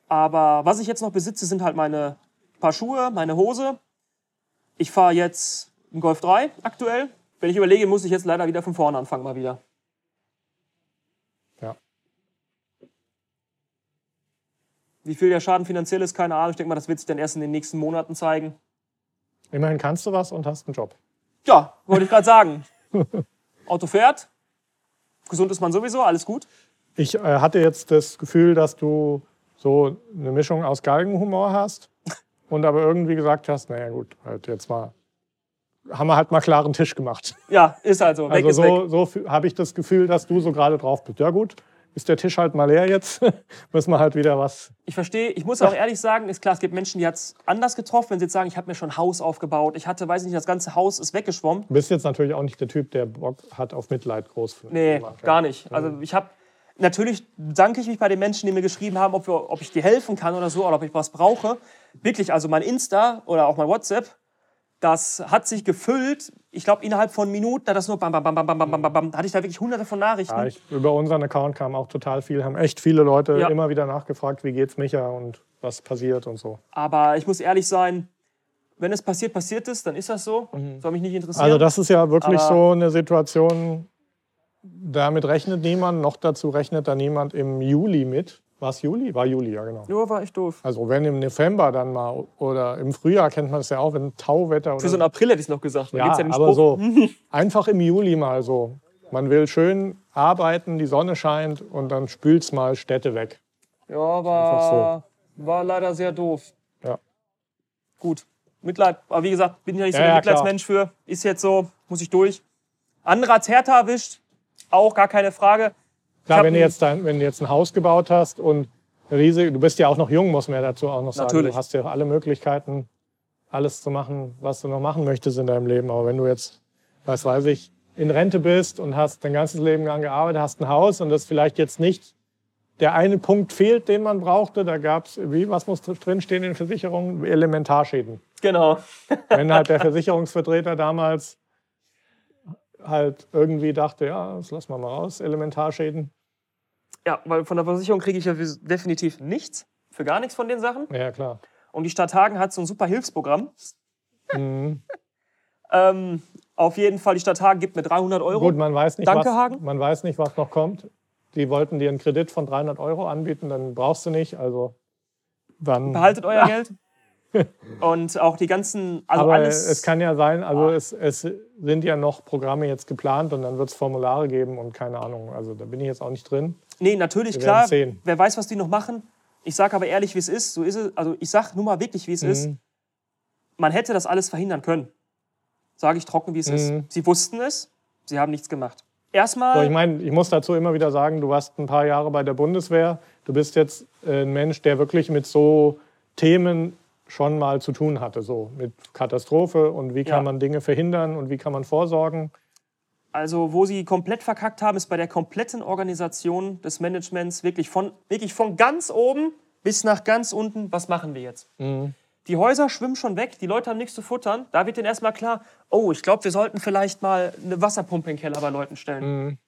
Aber was ich jetzt noch besitze, sind halt meine paar Schuhe, meine Hose. Ich fahre jetzt einen Golf 3 aktuell. Wenn ich überlege, muss ich jetzt leider wieder von vorne anfangen, mal wieder. Ja. Wie viel der Schaden finanziell ist, keine Ahnung. Ich denke mal, das wird sich dann erst in den nächsten Monaten zeigen. Immerhin kannst du was und hast einen Job. Ja, wollte ich gerade sagen. (laughs) Auto fährt. Gesund ist man sowieso, alles gut. Ich äh, hatte jetzt das Gefühl, dass du so eine Mischung aus Galgenhumor hast (laughs) und aber irgendwie gesagt hast, naja gut, halt jetzt mal, haben wir halt mal klaren Tisch gemacht. Ja, ist halt so. Weg Also so, so habe ich das Gefühl, dass du so gerade drauf bist. Ja gut, ist der Tisch halt mal leer jetzt, (laughs) müssen wir halt wieder was. Ich verstehe, ich muss auch ehrlich sagen, ist klar, es gibt Menschen, die hat es anders getroffen, wenn sie jetzt sagen, ich habe mir schon ein Haus aufgebaut. Ich hatte, weiß ich nicht, das ganze Haus ist weggeschwommen. Du bist jetzt natürlich auch nicht der Typ, der Bock hat auf Mitleid groß. Nee, gar nicht. Also ich habe, natürlich danke ich mich bei den Menschen, die mir geschrieben haben, ob, wir, ob ich dir helfen kann oder so, oder ob ich was brauche. Wirklich, also mein Insta oder auch mein WhatsApp, das hat sich gefüllt. Ich glaube, innerhalb von Minuten hat das nur bam, bam, bam, bam, bam, bam, bam, bam. Da hatte ich da wirklich hunderte von Nachrichten. Ja, ich, über unseren Account kam auch total viel, haben echt viele Leute Ja. immer wieder nachgefragt, wie geht's Micha und was passiert und so. Aber ich muss ehrlich sein, wenn es passiert, passiert es, dann ist das so. Soll mich nicht interessieren. Also das ist ja wirklich Aber- so eine Situation, damit rechnet niemand, noch dazu rechnet da niemand im Juli mit. War es Juli? War Juli, ja genau. Ja, war echt doof. Also wenn im November dann mal oder im Frühjahr kennt man es ja auch, wenn Tauwetter oder Für so einen April hätte ich es noch gesagt. Ja, ja aber so einfach im Juli mal so. Man will schön arbeiten, die Sonne scheint und dann spült's mal Städte weg. Ja, war, war leider sehr doof. Ja. Gut. Mitleid. Aber wie gesagt, bin ja nicht so Ja, ja, Mitleidsmensch für. Ist jetzt so, muss ich durch. Andere hat's härter erwischt. Auch gar keine Frage. Klar, wenn du, jetzt dein, wenn du jetzt ein Haus gebaut hast und riesig, du bist ja auch noch jung, muss man ja dazu auch noch sagen. Natürlich. Du hast ja alle Möglichkeiten, alles zu machen, was du noch machen möchtest in deinem Leben. Aber wenn du jetzt, was weiß ich, in Rente bist und hast dein ganzes Leben lang gearbeitet, hast ein Haus und das vielleicht jetzt nicht der eine Punkt fehlt, den man brauchte, da gab es, wie, was muss drinstehen in Versicherungen? Elementarschäden. Genau. (laughs) Wenn halt der Versicherungsvertreter damals halt irgendwie dachte, ja, das lassen wir mal raus, Elementarschäden. Ja, weil von der Versicherung kriege ich ja definitiv nichts. Für gar nichts von den Sachen. Ja, klar. Und die Stadt Hagen hat so ein super Hilfsprogramm. Mhm. (laughs) Ähm, auf jeden Fall, die Stadt Hagen gibt mir 300 Euro. Gut, man weiß, nicht, Danke, was, Hagen. man weiß nicht, was noch kommt. Die wollten dir einen Kredit von 300 Euro anbieten, dann brauchst du nicht. Also dann. Behaltet euer (laughs) Geld. Und auch die ganzen, also aber alles. es kann ja sein, also es, es sind ja noch Programme jetzt geplant und dann wird es Formulare geben und keine Ahnung. Also da bin ich jetzt auch nicht drin. Nee, natürlich, klar. sehen. Wer weiß, was die noch machen. Ich sage aber ehrlich, wie es ist. So ist es. Also ich sage nur mal wirklich, wie es ist. Mhm. Man hätte das alles verhindern können. Sage ich trocken, wie es Mhm. ist. Sie wussten es, sie haben nichts gemacht. Erstmal, So, ich meine, ich muss dazu immer wieder sagen, du warst ein paar Jahre bei der Bundeswehr. Du bist jetzt äh, ein Mensch, der wirklich mit so Themen schon mal zu tun hatte, so mit Katastrophe und wie kann Ja. man Dinge verhindern und wie kann man vorsorgen. Also wo sie komplett verkackt haben, ist bei der kompletten Organisation des Managements wirklich von, wirklich von ganz oben bis nach ganz unten. Was machen wir jetzt? Mhm. Die Häuser schwimmen schon weg, die Leute haben nichts zu futtern. Da wird denen erstmal klar, oh, ich glaube, wir sollten vielleicht mal eine Wasserpumpe in den Keller bei Leuten stellen. Mhm.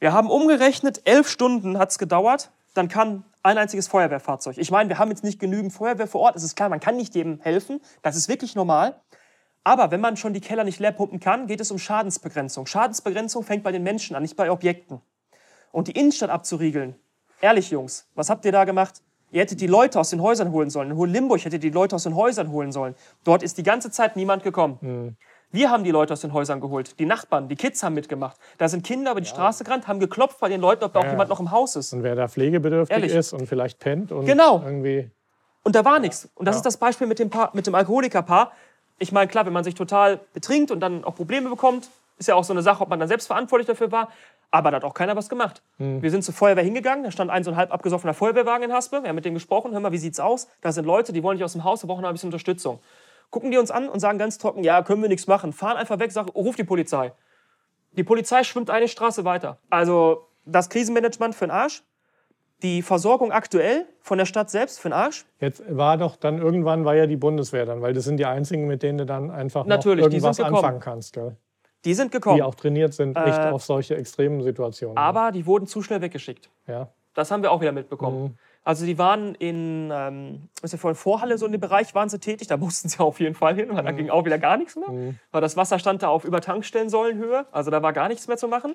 Wir haben umgerechnet, elf Stunden hat es gedauert. Dann kam ein einziges Feuerwehrfahrzeug. Ich meine, wir haben jetzt nicht genügend Feuerwehr vor Ort. Es ist klar, man kann nicht jedem helfen. Das ist wirklich normal. Aber wenn man schon die Keller nicht leer pumpen kann, geht es um Schadensbegrenzung. Schadensbegrenzung fängt bei den Menschen an, nicht bei Objekten. Und die Innenstadt abzuriegeln. Ehrlich, Jungs, was habt ihr da gemacht? Ihr hättet die Leute aus den Häusern holen sollen. In Hohenlimburg hättet ihr die Leute aus den Häusern holen sollen. Dort ist die ganze Zeit niemand gekommen. Wir haben die Leute aus den Häusern geholt. Die Nachbarn, die Kids haben mitgemacht. Da sind Kinder über die Straße gerannt, haben geklopft bei den Leuten, ob da auch Ja. jemand noch im Haus ist. Und wer da pflegebedürftig Ehrlich. ist und vielleicht pennt und Genau. irgendwie. Und da war nichts. Und das Ja. ist das Beispiel mit dem, Paar, mit dem Alkoholikerpaar. Ich meine, klar, wenn man sich total betrinkt und dann auch Probleme bekommt, ist ja auch so eine Sache, ob man dann selbst verantwortlich dafür war. Aber da hat auch keiner was gemacht. Wir sind zur Feuerwehr hingegangen, da stand ein so ein halb abgesoffener Feuerwehrwagen in Haspe. Wir haben mit denen gesprochen, hör mal, wie sieht's aus? Da sind Leute, die wollen nicht aus dem Haus, wir brauchen ein bisschen Unterstützung. Gucken die uns an und sagen ganz trocken, ja, können wir nichts machen. Fahren einfach weg, sagen, ruf die Polizei. Die Polizei schwimmt eine Straße weiter. Also das Krisenmanagement für den Arsch. Die Versorgung aktuell von der Stadt selbst für den Arsch. Jetzt war doch dann irgendwann war ja die Bundeswehr dann, weil das sind die einzigen, mit denen du dann einfach Natürlich, noch irgendwas anfangen kannst, gell? Die sind gekommen. die auch trainiert sind, nicht Äh, auf solche extremen Situationen. Aber die wurden zu schnell weggeschickt. ja. Das haben wir auch wieder mitbekommen. Mhm. Also die waren in, ähm, ist ja vorhin, Vorhalle, so in dem Bereich waren sie tätig. Da mussten sie auf jeden Fall hin, weil Mhm. da ging auch wieder gar nichts mehr. Weil das Wasser stand da auf über Tankstellensäulenhöhe. Also da war gar nichts mehr zu machen.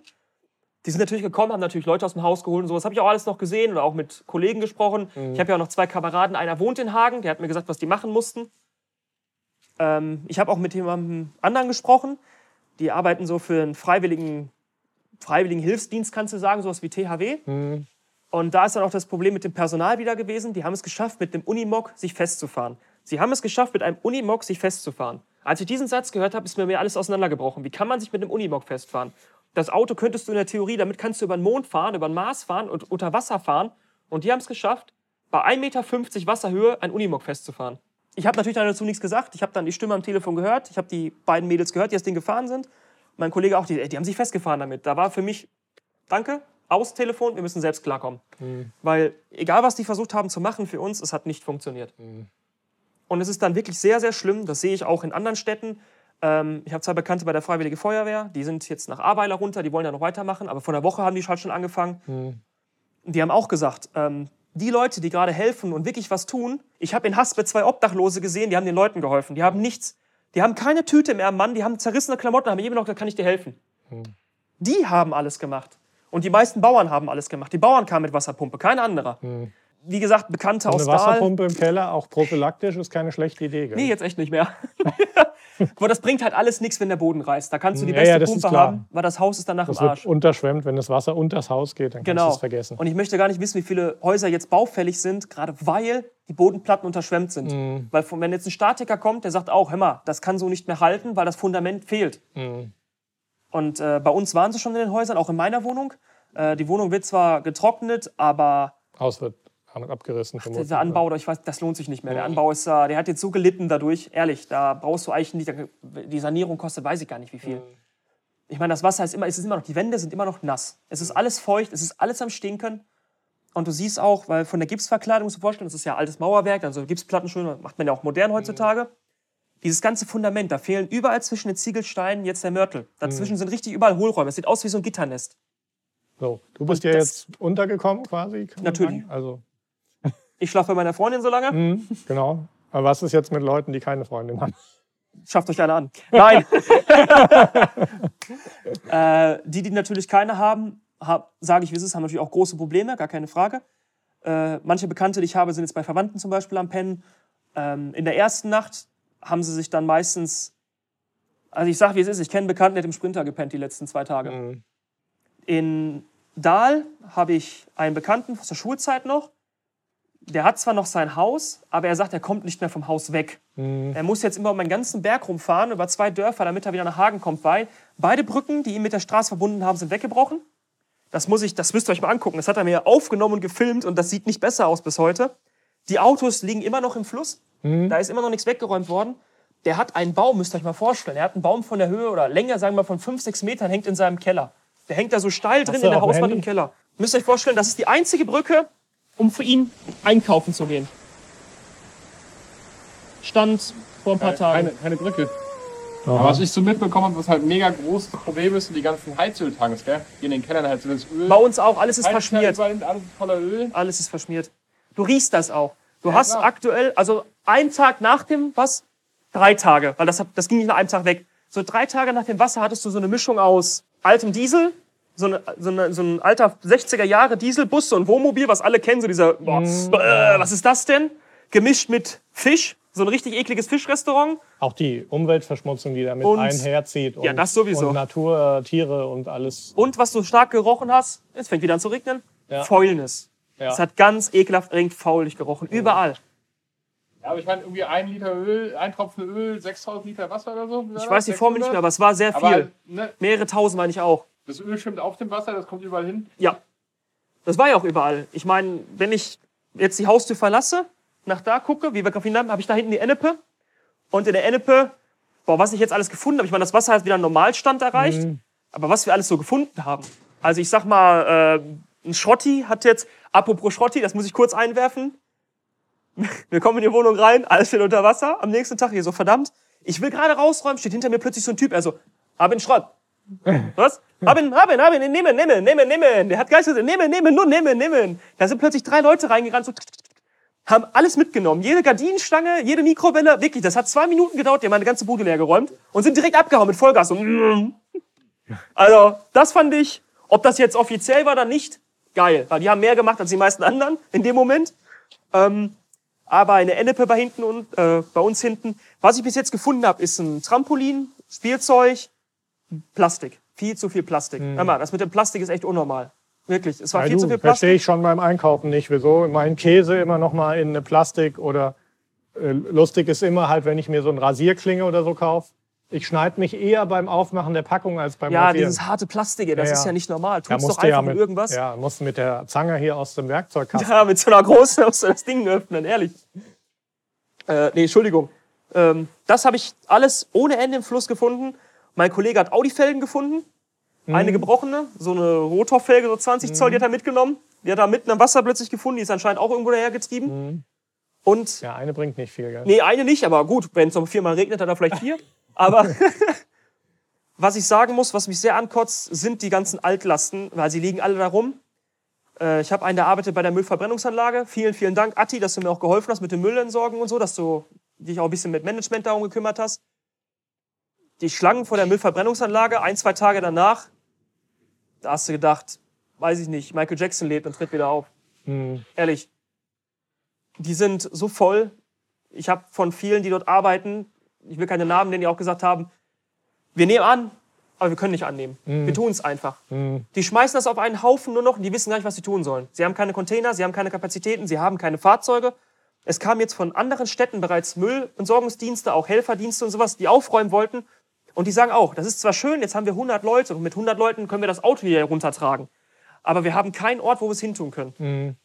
Die sind natürlich gekommen, haben natürlich Leute aus dem Haus geholt und sowas. Habe ich auch alles noch gesehen oder auch mit Kollegen gesprochen. Mhm. Ich habe ja auch noch zwei Kameraden. Einer wohnt in Hagen, der hat mir gesagt, was die machen mussten. Ähm, ich habe auch mit jemandem anderen gesprochen. Die arbeiten so für einen freiwilligen, freiwilligen Hilfsdienst, kannst du sagen, sowas wie THW. Mhm. Und da ist dann auch das Problem mit dem Personal wieder gewesen. Die haben es geschafft, mit dem Unimog sich festzufahren. Sie haben es geschafft, mit einem Unimog sich festzufahren. Als ich diesen Satz gehört habe, ist mir mir alles auseinandergebrochen. Wie kann man sich mit einem Unimog festfahren? Das Auto könntest du in der Theorie, damit kannst du über den Mond fahren, über den Mars fahren und unter Wasser fahren. Und die haben es geschafft, bei 1,50 Meter Wasserhöhe ein Unimog festzufahren. Ich habe natürlich dazu nichts gesagt. Ich habe dann die Stimme am Telefon gehört. Ich habe die beiden Mädels gehört, die das Ding gefahren sind. Mein Kollege auch, die, ey, die haben sich festgefahren damit. Da war für mich, danke, aus Telefon, wir müssen selbst klarkommen. Weil egal, was die versucht haben zu machen für uns, es hat nicht funktioniert. Und es ist dann wirklich sehr, sehr schlimm. Das sehe ich auch in anderen Städten. Ähm, ich habe zwei Bekannte bei der Freiwillige Feuerwehr. Die sind jetzt nach Ahrweiler runter. Die wollen ja noch weitermachen. Aber vor einer Woche haben die halt schon angefangen. Und die haben auch gesagt, ähm, die Leute, die gerade helfen und wirklich was tun, ich habe in Haspe zwei Obdachlose gesehen, die haben den Leuten geholfen. Die haben nichts. Die haben keine Tüte mehr am Mann, die haben zerrissene Klamotten, haben jedem noch gesagt, kann ich dir helfen. Die haben alles gemacht. Und die meisten Bauern haben alles gemacht. Die Bauern kamen mit Wasserpumpe, kein anderer. Wie gesagt, Bekannte aus Eine Dahl. Wasserpumpe im Keller, auch prophylaktisch, ist keine schlechte Idee. Gell? Nee, jetzt echt nicht mehr. (laughs) Aber das bringt halt alles nichts, wenn der Boden reißt. Da kannst du die Ja, beste ja, das ist Pumpe haben, weil das Haus ist danach das im wird Arsch. unterschwemmt, wenn das Wasser unters Haus geht, dann kannst du Genau. es vergessen. Und ich möchte gar nicht wissen, wie viele Häuser jetzt baufällig sind, gerade weil die Bodenplatten unterschwemmt sind. Mhm. Weil wenn jetzt ein Statiker kommt, der sagt auch, hör mal, das kann so nicht mehr halten, weil das Fundament fehlt. Mhm. Und äh, bei uns waren sie schon in den Häusern, auch in meiner Wohnung. Äh, die Wohnung wird zwar getrocknet, aber Haus wird damit abgerissen. vermutlich. dieser Anbau, ich weiß, das lohnt sich nicht mehr. Der Anbau ist, äh, der hat jetzt so gelitten dadurch. Ehrlich, da brauchst du eigentlich nicht. Die Sanierung kostet, weiß ich gar nicht wie viel. Ich meine, das Wasser ist immer, es ist immer noch, die Wände sind immer noch nass. Es ist alles feucht, es ist alles am Stinken. Und du siehst auch, weil von der Gipsverkleidung musst du vorstellen, das ist ja altes Mauerwerk, also Gipsplatten schön, macht man ja auch modern heutzutage. Dieses ganze Fundament, da fehlen überall zwischen den Ziegelsteinen jetzt der Mörtel. Dazwischen sind richtig überall Hohlräume. Es sieht aus wie so ein Gitternest. So, du bist Und ja jetzt untergekommen quasi. Natürlich. sagen. Also, Ich schlafe bei meiner Freundin so lange. mhm, genau. Aber was ist jetzt mit Leuten, die keine Freundin haben? Schafft euch alle an. Nein. (laughs) äh, die, die natürlich keine haben, hab, sage ich, wie es ist, haben natürlich auch große Probleme, gar keine Frage. Äh, manche Bekannte, die ich habe, sind jetzt bei Verwandten zum Beispiel am Pennen. Ähm, in der ersten Nacht haben sie sich dann meistens, also ich sage, wie es ist, ich kenne einen Bekannten, der hat im Sprinter gepennt die letzten zwei Tage. Mhm. In Dahl habe ich einen Bekannten aus der Schulzeit noch. Der hat zwar noch sein Haus, aber er sagt, er kommt nicht mehr vom Haus weg. Mhm. Er muss jetzt immer um den ganzen Berg rumfahren, über zwei Dörfer, damit er wieder nach Hagen kommt, weil beide Brücken, die ihn mit der Straße verbunden haben, sind weggebrochen. Das muss ich, das müsst ihr euch mal angucken. Das hat er mir aufgenommen und gefilmt und das sieht nicht besser aus bis heute. Die Autos liegen immer noch im Fluss. Da ist immer noch nichts weggeräumt worden. Der hat einen Baum, müsst ihr euch mal vorstellen. Er hat einen Baum von der Höhe oder länger, sagen wir mal von 5, 6 Metern, hängt in seinem Keller. Der hängt da so steil drin in der Hauswand im Keller. Müsst ihr euch vorstellen, das ist die einzige Brücke, um für ihn einkaufen zu gehen. Stand vor ein paar Tagen. Keine, keine Brücke. Aber was ich so mitbekommen habe, was halt ein mega großes Problem ist, sind die ganzen Heizöltanks, gell? Die in den Kellern halt so das Öl. Bei uns auch, alles ist verschmiert. alles voller Öl. Alles ist verschmiert. Du riechst das auch. Du Ja, hast klar. aktuell, also einen Tag nach dem, was? Drei Tage, weil das, hat- das ging nicht nach einem Tag weg. So drei Tage nach dem Wasser hattest du so eine Mischung aus altem Diesel, so, eine, so, eine, so ein alter 60er Jahre Dieselbus, so ein Wohnmobil, was alle kennen, so dieser, boah, äh, was ist das denn? Gemischt mit Fisch, so ein richtig ekliges Fischrestaurant. Auch die Umweltverschmutzung, die damit Und- einherzieht. Und, Ja, das sowieso. Und Natur, Tiere und alles. Und was du stark gerochen hast, es fängt wieder an zu regnen, Ja. Fäulnis. Ja. Es hat ganz ekelhaft, ringt faulig gerochen, überall. Ja, aber ich meine, irgendwie ein Liter Öl, ein Tropfen Öl, 6000 Liter Wasser oder so. Ich weiß die Formel nicht mehr, aber es war sehr Aber viel. halt, ne, Mehrere tausend meine ich auch. Das Öl schwimmt auf dem Wasser, das kommt überall hin. Ja. Das war ja auch überall. Ich meine, wenn ich jetzt die Haustür verlasse, nach da gucke, wie wir ihn haben, habe ich da hinten die Ennepe. Und in der Ennepe, boah, was ich jetzt alles gefunden habe, ich meine, das Wasser hat wieder einen Normalstand erreicht. Aber was wir alles so gefunden haben. Also ich sag mal, äh, ein Schrotti hat jetzt, apropos Schrotti, das muss ich kurz einwerfen. (laughs) Wir kommen in die Wohnung rein, alles steht unter Wasser. Am nächsten Tag hier so, verdammt, ich will gerade rausräumen, steht hinter mir plötzlich so ein Typ, also, hab ihn Schrott. Was? Hab ihn, hab ihn, hab ihn, nehmen, nehmen, nehmen, nehmen. Der hat gleich gesagt, nehmen, nehmen, nur nehmen, nehmen. Da sind plötzlich drei Leute reingerannt, so, haben alles mitgenommen. Jede Gardinenstange, jede Mikrowelle, wirklich, das hat zwei Minuten gedauert, die haben meine ganze Bude leer geräumt und sind direkt abgehauen mit Vollgas. So. Also, das fand ich, ob das jetzt offiziell war oder nicht, geil. Weil die haben mehr gemacht als die meisten anderen in dem Moment. Ähm, aber eine Ennepe bei hinten und äh, bei uns hinten. Was ich bis jetzt gefunden habe, ist ein Trampolin, Spielzeug, Plastik. Viel zu viel Plastik. Hör mal, das mit dem Plastik ist echt unnormal. Wirklich, es war Ja, viel zu du, viel verstehe Plastik. ich schon beim Einkaufen nicht, wieso mein Käse immer noch mal in eine Plastik oder äh, lustig ist immer halt, wenn ich mir so eine Rasierklinge oder so kaufe. Ich schneide mich eher beim Aufmachen der Packung als beim Ja, Rasieren. dieses harte Plastik, das Ja, ist ja. ja nicht normal. Tut's doch musst du ja einfach mit, irgendwas. Ja. Ja, musst mit der Zange hier aus dem Werkzeugkasten. mit so einer großen musst du das Ding öffnen, ehrlich. Äh, nee, Entschuldigung. Ähm, das habe ich alles ohne Ende im Fluss gefunden. Mein Kollege hat Audi-Felgen gefunden. Mhm. Eine gebrochene, so eine Rotorfelge, so 20 Zoll, die hat er mitgenommen. Die hat er mitten am Wasser plötzlich gefunden. Die ist anscheinend auch irgendwo dahergetrieben. Und, Mhm. Ja, eine bringt nicht viel, gell? nee, eine nicht, aber gut, wenn es noch viermal regnet, hat er vielleicht vier. (laughs) aber (laughs) was ich sagen muss, was mich sehr ankotzt, sind die ganzen Altlasten, weil sie liegen alle da rum. Äh, ich habe einen, der arbeitet bei der Müllverbrennungsanlage. Vielen, vielen Dank, Atti, dass du mir auch geholfen hast mit dem Müllentsorgen und so, dass du dich auch ein bisschen mit Management darum gekümmert hast. Die Schlangen vor der Müllverbrennungsanlage, ein, zwei Tage danach, da hast du gedacht, weiß ich nicht, Michael Jackson lebt und tritt wieder auf. Ehrlich. Die sind so voll. Ich habe von vielen, die dort arbeiten, ich will keine Namen nennen, die auch gesagt haben, wir nehmen an, aber wir können nicht annehmen. Wir tun es einfach. Die schmeißen das auf einen Haufen nur noch und die wissen gar nicht, was sie tun sollen. Sie haben keine Container, sie haben keine Kapazitäten, sie haben keine Fahrzeuge. Es kamen jetzt von anderen Städten bereits Müllentsorgungsdienste, auch Helferdienste und sowas, die aufräumen wollten. Und die sagen auch, das ist zwar schön, jetzt haben wir 100 Leute und mit 100 Leuten können wir das Auto hier runtertragen. Aber wir haben keinen Ort, wo wir es hintun können.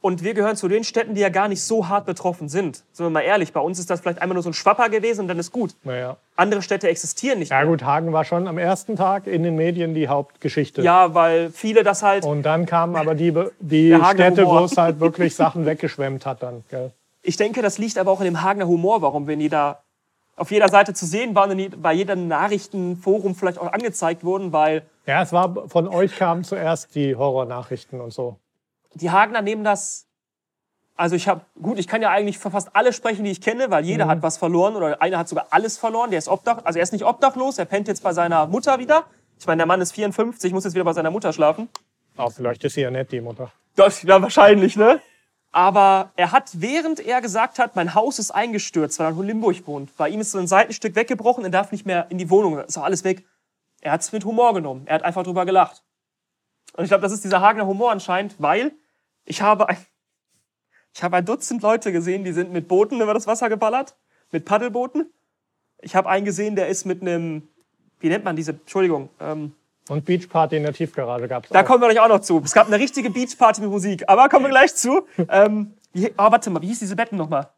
Und wir gehören zu den Städten, die ja gar nicht so hart betroffen sind. Sind wir mal ehrlich, bei uns ist das vielleicht einmal nur so ein Schwapper gewesen und dann ist gut. Naja. Andere Städte existieren nicht Ja mehr. gut, Hagen war schon am ersten Tag in den Medien die Hauptgeschichte. Ja, weil viele das halt. Und dann kamen aber die, die Städte, wo es halt wirklich Sachen weggeschwemmt hat dann. Gell? Ich denke, das liegt aber auch in dem Hagener Humor, warum wir nie da auf jeder Seite zu sehen waren und bei jedem Nachrichtenforum vielleicht auch angezeigt wurden, weil Ja, es war von euch kamen zuerst die Horrornachrichten und so. die Hagener nehmen das. Also ich habe, gut, ich kann ja eigentlich für fast alle sprechen, die ich kenne, weil jeder hat was verloren oder einer hat sogar alles verloren. Der ist obdach, also er ist nicht obdachlos, er pennt jetzt bei seiner Mutter wieder. Ich meine, der Mann ist 54, muss jetzt wieder bei seiner Mutter schlafen. Aber vielleicht ist sie ja nett, die Mutter. Das, ja, wahrscheinlich, ne? Aber er hat, während er gesagt hat, mein Haus ist eingestürzt, weil er in Limburg wohnt, bei ihm ist so ein Seitenstück weggebrochen, er darf nicht mehr in die Wohnung, ist auch alles weg. Er hat es mit Humor genommen, er hat einfach drüber gelacht. Und ich glaube, das ist dieser Hagener Humor anscheinend, weil ich habe ein, ich habe ein Dutzend Leute gesehen, die sind mit Booten über das Wasser geballert, mit Paddelbooten. Ich habe einen gesehen, der ist mit einem, wie nennt man diese, Entschuldigung, ähm, Und Beachparty in der Tiefgarage gab es da auch. kommen wir gleich auch noch zu. Es gab eine richtige Beachparty mit Musik, aber kommen wir gleich zu. Ähm, oh, warte mal, wie hieß diese Betten nochmal?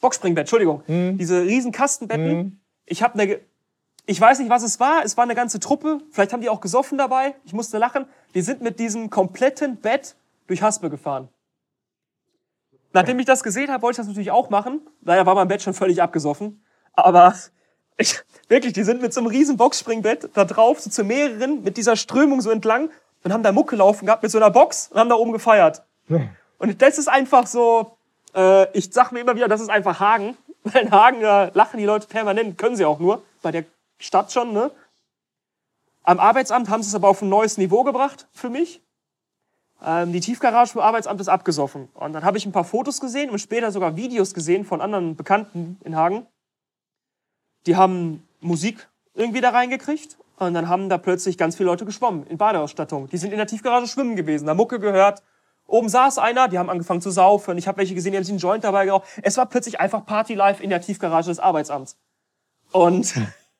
Boxspringbett, Entschuldigung. Diese riesen Kastenbetten. Ich habe eine, ich weiß nicht, was es war. Es war eine ganze Truppe. Vielleicht haben die auch gesoffen dabei. Ich musste lachen. Die sind mit diesem kompletten Bett durch Haspe gefahren. Nachdem ich das gesehen habe, wollte ich das natürlich auch machen. Daher war mein Bett schon völlig abgesoffen. Aber ich, wirklich, die sind mit so einem riesen Boxspringbett da drauf, so zu mehreren, mit dieser Strömung so entlang und haben da Mucke laufen gehabt mit so einer Box und haben da oben gefeiert. Und das ist einfach so, äh, ich sag mir immer wieder, das ist einfach Hagen. (laughs) Weil in Hagen äh, lachen die Leute permanent, können sie auch nur, bei der Stadt schon, ne? Am Arbeitsamt haben sie es aber auf ein neues Niveau gebracht für mich. Ähm, die Tiefgarage vom Arbeitsamt ist abgesoffen. Und dann habe ich ein paar Fotos gesehen und später sogar Videos gesehen von anderen Bekannten in Hagen. Die haben Musik irgendwie da reingekriegt und dann haben da plötzlich ganz viele Leute geschwommen in Badeausstattung. Die sind in der Tiefgarage schwimmen gewesen, da Mucke gehört. Oben saß einer, die haben angefangen zu saufen. Ich habe welche gesehen, die haben sich einen Joint dabei geraucht. Es war plötzlich einfach Party live in der Tiefgarage des Arbeitsamts. Und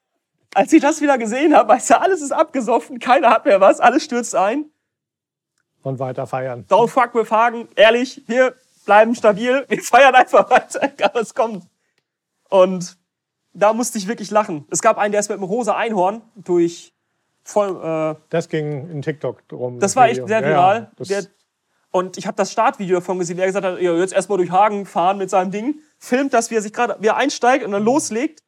(laughs) als ich das wieder gesehen habe, weißt du, alles ist abgesoffen, keiner hat mehr was, alles stürzt ein. Und weiter feiern. Don't fuck with Hagen. Ehrlich, wir bleiben stabil. Wir feiern einfach weiter, (laughs) egal was kommt. Und da musste ich wirklich lachen. Es gab einen, der ist mit einem rosa Einhorn durch voll. Äh, Das ging in TikTok drum. das war echt sehr Ja, viral. das, der, und ich habe das Startvideo davon gesehen, wie er gesagt hat, ja, jetzt erstmal durch Hagen fahren mit seinem Ding, filmt das, wie er sich gerade, wie er einsteigt und dann loslegt.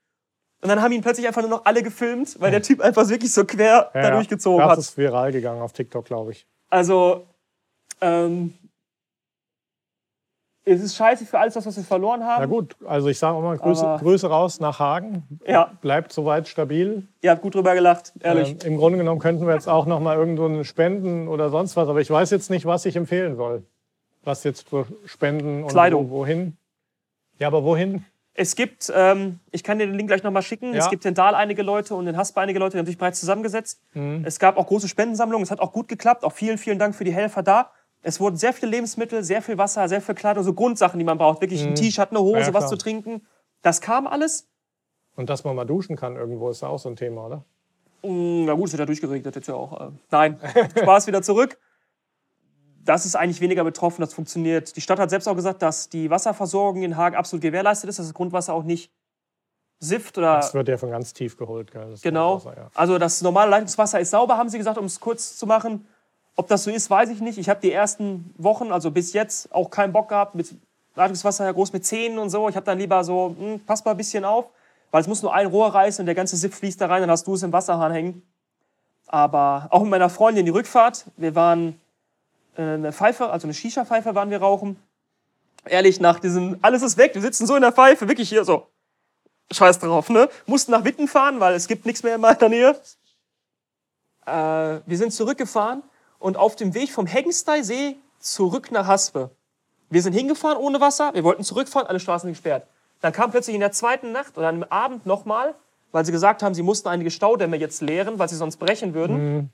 Und dann haben ihn plötzlich einfach nur noch alle gefilmt, weil der Typ einfach wirklich so quer ja, da durchgezogen das hat. ist viral gegangen auf TikTok, glaube ich. Also, ähm, es ist scheiße für alles, was wir verloren haben. Na gut, also ich sage auch mal Grüße, Grüße raus nach Hagen. Ja. Bleibt soweit stabil. Ihr habt gut drüber gelacht, ehrlich. Ähm, Im Grunde genommen könnten wir jetzt auch noch mal irgendwo spenden oder sonst was, aber ich weiß jetzt nicht, was ich empfehlen soll. Was jetzt für Spenden und Kleidung. Wo, wohin. Ja, aber wohin? Es gibt, ähm, ich kann dir den Link gleich nochmal schicken, Ja. es gibt in Dahl einige Leute und in Haspa einige Leute, die haben sich bereits zusammengesetzt. Mhm. Es gab auch große Spendensammlungen, es hat auch gut geklappt. Auch vielen, vielen Dank für die Helfer da. Es wurden sehr viele Lebensmittel, sehr viel Wasser, sehr viel Kleidung, so Grundsachen, die man braucht. Wirklich ein T-Shirt, eine Hose, Mhm. Ja, was zu trinken. Das kam alles. Und dass man mal duschen kann irgendwo, ist ja auch so ein Thema, oder? Mm, Na gut, es wird ja durchgeregnet jetzt ja auch. äh, Nein, (laughs) Spaß wieder zurück. Das ist eigentlich weniger betroffen, das funktioniert. Die Stadt hat selbst auch gesagt, dass die Wasserversorgung in Hagen absolut gewährleistet ist, dass das Grundwasser auch nicht sifft oder Das wird ja von ganz tief geholt. Gell? Das Genau. Ja. Also das normale Leitungswasser ist sauber, haben sie gesagt, um es kurz zu machen. Ob das so ist, weiß ich nicht. Ich habe die ersten Wochen, also bis jetzt, auch keinen Bock gehabt mit Leitungswasser groß mit Zähnen und so. Ich habe dann lieber so, hm, pass mal ein bisschen auf, weil es muss nur ein Rohr reißen und der ganze Siff fließt da rein, dann hast du es im Wasserhahn hängen. Aber auch mit meiner Freundin die Rückfahrt, wir waren äh, eine Pfeife, also eine Shisha-Pfeife waren wir rauchen. Ehrlich, nach diesem, alles ist weg, wir sitzen so in der Pfeife, wirklich hier so, Scheiß drauf, ne? Mussten nach Witten fahren, weil es gibt nichts mehr in meiner Nähe. Äh, wir sind zurückgefahren und auf dem Weg vom Heggensteisee zurück nach Haspe. Wir sind hingefahren ohne Wasser, wir wollten zurückfahren, alle Straßen gesperrt. Dann kam plötzlich in der zweiten Nacht oder am Abend nochmal, weil sie gesagt haben, sie mussten einige Staudämme jetzt leeren, weil sie sonst brechen würden,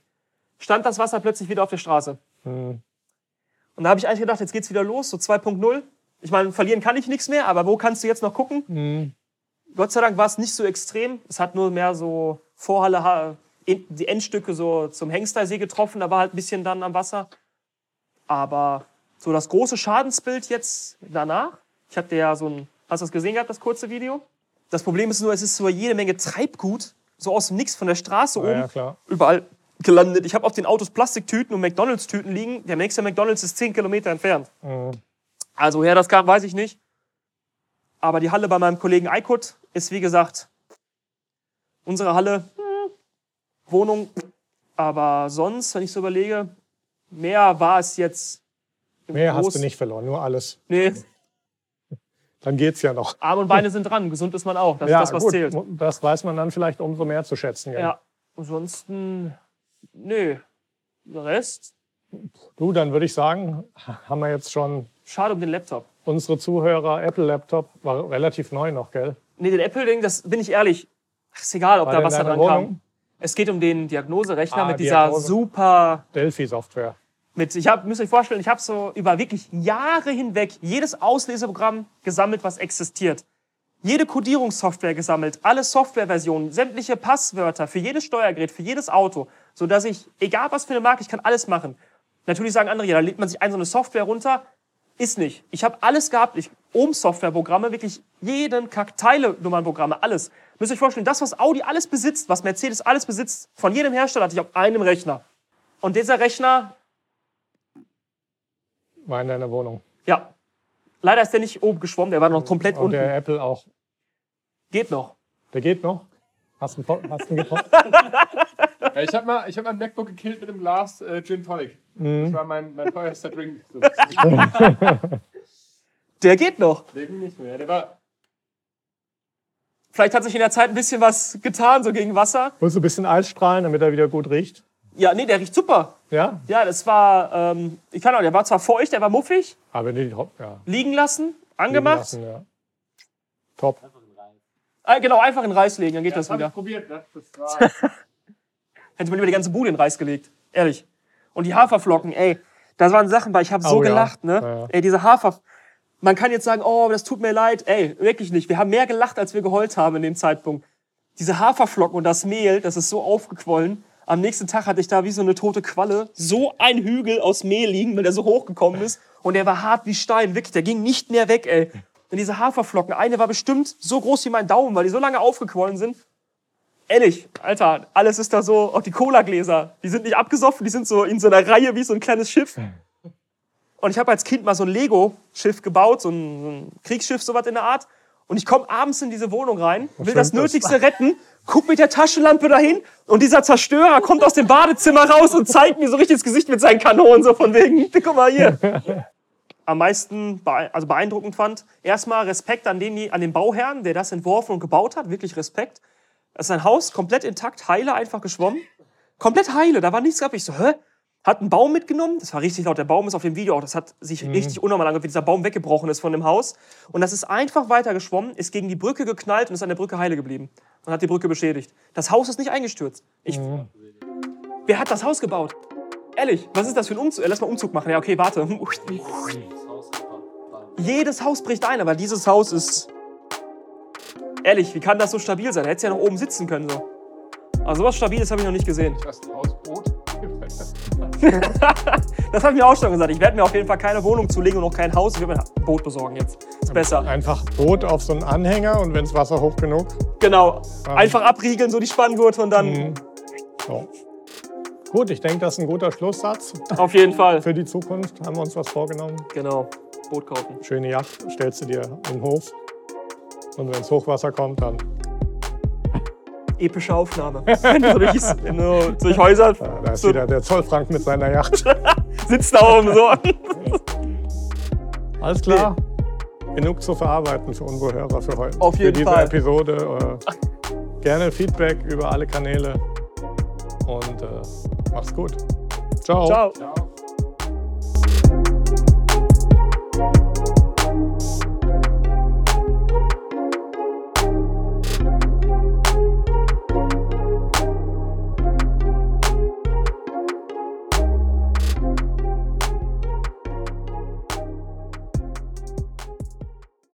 stand das Wasser plötzlich wieder auf der Straße. Und da habe ich eigentlich gedacht, jetzt geht's wieder los, so 2.0. Ich meine, verlieren kann ich nichts mehr, aber wo kannst du jetzt noch gucken? Gott sei Dank war es nicht so extrem. Es hat nur mehr so Vorhalle, die Endstücke so zum Hengstersee getroffen. Da war halt ein bisschen dann am Wasser. Aber so das große Schadensbild jetzt danach. Ich hatte ja so ein, hast du das gesehen gehabt, das kurze Video? Das Problem ist nur, es ist so jede Menge Treibgut, so aus dem Nix von der Straße Ja, oben, ja, klar. überall gelandet. Ich habe auf den Autos Plastiktüten und McDonalds-Tüten liegen. Der nächste McDonalds ist 10 Kilometer entfernt. Mhm. Also woher das kam, weiß ich nicht. Aber die Halle bei meinem Kollegen Eikut ist, wie gesagt, unsere Halle, Wohnung. Aber sonst, wenn ich so überlege, mehr war es jetzt. Mehr hast Groß- du nicht verloren, nur alles. Nee, Dann geht's ja noch. Arme und Beine sind dran. Gesund ist man auch. Das ja, ist das, was gut, zählt. das weiß man dann vielleicht umso mehr zu schätzen. Gell? Ja. Ansonsten, nö. Der Rest, Du, dann würde ich sagen, haben wir jetzt schon schade um den Laptop. unsere Zuhörer. Apple Laptop war relativ neu noch, gell? Nee, den Apple-Ding, das bin ich ehrlich. Ach, ist egal, ob War da Wasser dran kam. Es geht um den Diagnoserechner Ah, mit dieser Diagnose. super Delphi-Software. mit, ich hab, müsst euch vorstellen, ich habe so über wirklich Jahre hinweg jedes Ausleseprogramm gesammelt, was existiert. Jede Codierungssoftware gesammelt, alle Softwareversionen, sämtliche Passwörter für jedes Steuergerät, für jedes Auto, so dass ich, egal was für eine Marke, ich kann alles machen. Natürlich sagen andere, ja, da lädt man sich ein so eine Software runter. Ist nicht. Ich habe alles gehabt. Ich, Ohm-Software-Programme, wirklich jeden Kack, Teile-Nummern-Programme, alles. Müsst ihr euch vorstellen, das, was Audi alles besitzt, was Mercedes alles besitzt, von jedem Hersteller hatte ich auf einem Rechner. Und dieser Rechner, War in deiner Wohnung. ja, leider ist der nicht oben geschwommen, der war noch komplett Und unten. der Apple auch. Geht noch. Der geht noch? Hast du einen, hast du einen getroffen? Ja, ich habe mal, ich hab mal ein MacBook gekillt mit einem Glas äh, Gin Tonic. Mhm. Das war mein, mein teuerster Drink. (laughs) So. Der geht noch. Der ging nicht mehr. Der war, Vielleicht hat sich in der Zeit ein bisschen was getan, so gegen Wasser. Musst du ein bisschen Eisstrahlen, damit er wieder gut riecht? Ja, nee, der riecht super. Ja? Ja, das war, ähm, ich kann auch, der war zwar feucht, der war muffig, Aber die, ja. liegen lassen, angemacht. Lassen, ja. Top. Ah, genau, einfach in Reis legen, dann geht das das habe wieder. ich probiert. Ne? Das war, (laughs) (laughs) Hätte man lieber die ganze Bude in Reis gelegt. Ehrlich. Und die Haferflocken, ey, das waren Sachen, weil ich habe so Oh ja. gelacht, ne? Ja, ja. Ey, diese Hafer. Man kann jetzt sagen, oh, das tut mir leid. Ey, wirklich nicht. Wir haben mehr gelacht, als wir geheult haben in dem Zeitpunkt. Diese Haferflocken und das Mehl, das ist so aufgequollen. Am nächsten Tag hatte ich da wie so eine tote Qualle so ein Hügel aus Mehl liegen, weil der so hochgekommen ist. Und der war hart wie Stein, wirklich. Der ging nicht mehr weg, ey. Und diese Haferflocken, eine war bestimmt so groß wie mein Daumen, weil die so lange aufgequollen sind. Ehrlich, Alter, alles ist da so, auch die Cola-Gläser, die sind nicht abgesoffen, die sind so in so einer Reihe wie so ein kleines Schiff. Und ich habe als Kind mal so ein Lego-Schiff gebaut, so ein, Kriegsschiff, sowas in der Art. Und ich komme abends in diese Wohnung rein, will das schwimmt das? Nötigste retten, guck mit der Taschenlampe dahin und dieser Zerstörer kommt aus dem Badezimmer raus und zeigt mir so richtig ins Gesicht mit seinen Kanonen, so von wegen, (laughs) guck mal hier. (laughs) Am meisten bee- also beeindruckend fand, erstmal Respekt an den, an den Bauherrn, der das entworfen und gebaut hat, wirklich Respekt. Das ist ein Haus komplett intakt, heile, einfach geschwommen. Komplett heile, da war nichts gehabt. Ich so, hä? Hat einen Baum mitgenommen, das war richtig laut. Der Baum ist auf dem Video auch, das hat sich richtig unnormal angehört, wie dieser Baum weggebrochen ist von dem Haus. Und das ist einfach weiter geschwommen, ist gegen die Brücke geknallt und ist an der Brücke heile geblieben. Und hat die Brücke beschädigt. Das Haus ist nicht eingestürzt. Ich, Wer hat das Haus gebaut? Ehrlich, was ist das für ein Umzug? Äh, Lass mal Umzug machen. Ja, okay, warte. Jedes Haus bricht ein, aber dieses Haus ist. Ehrlich, wie kann das so stabil sein? Da hättest du ja noch oben sitzen können. So. Also sowas Stabiles habe ich noch nicht gesehen. das Hausbrot. (laughs) Das habe ich mir auch schon gesagt. Ich werde mir auf jeden Fall keine Wohnung zulegen und auch kein Haus. Ich werde mir ein Boot besorgen jetzt. Ist besser. Einfach Boot auf so einen Anhänger und wenn es Wasser hoch genug. Genau. Einfach abriegeln, so die Spanngurte und dann. Mhm. So. Gut, ich denke, das ist ein guter Schlusssatz. Auf jeden Fall. Für die Zukunft haben wir uns was vorgenommen. Genau. Boot kaufen. Schöne Yacht stellst du dir in den Hof. Und wenn es Hochwasser kommt, dann epische Aufnahme. (laughs) Wenn du so durch, so genau, durch Häuser. Ja, da ist so wieder der Zollfrank mit seiner Yacht. (laughs) sitzt da oben so. (laughs) Alles klar. Nee. Genug zu verarbeiten für unsere Hörer für heute. Auf jeden für diese Fall. Episode. Äh, gerne Feedback über alle Kanäle. Und äh, mach's gut. Ciao. Ciao. Ciao.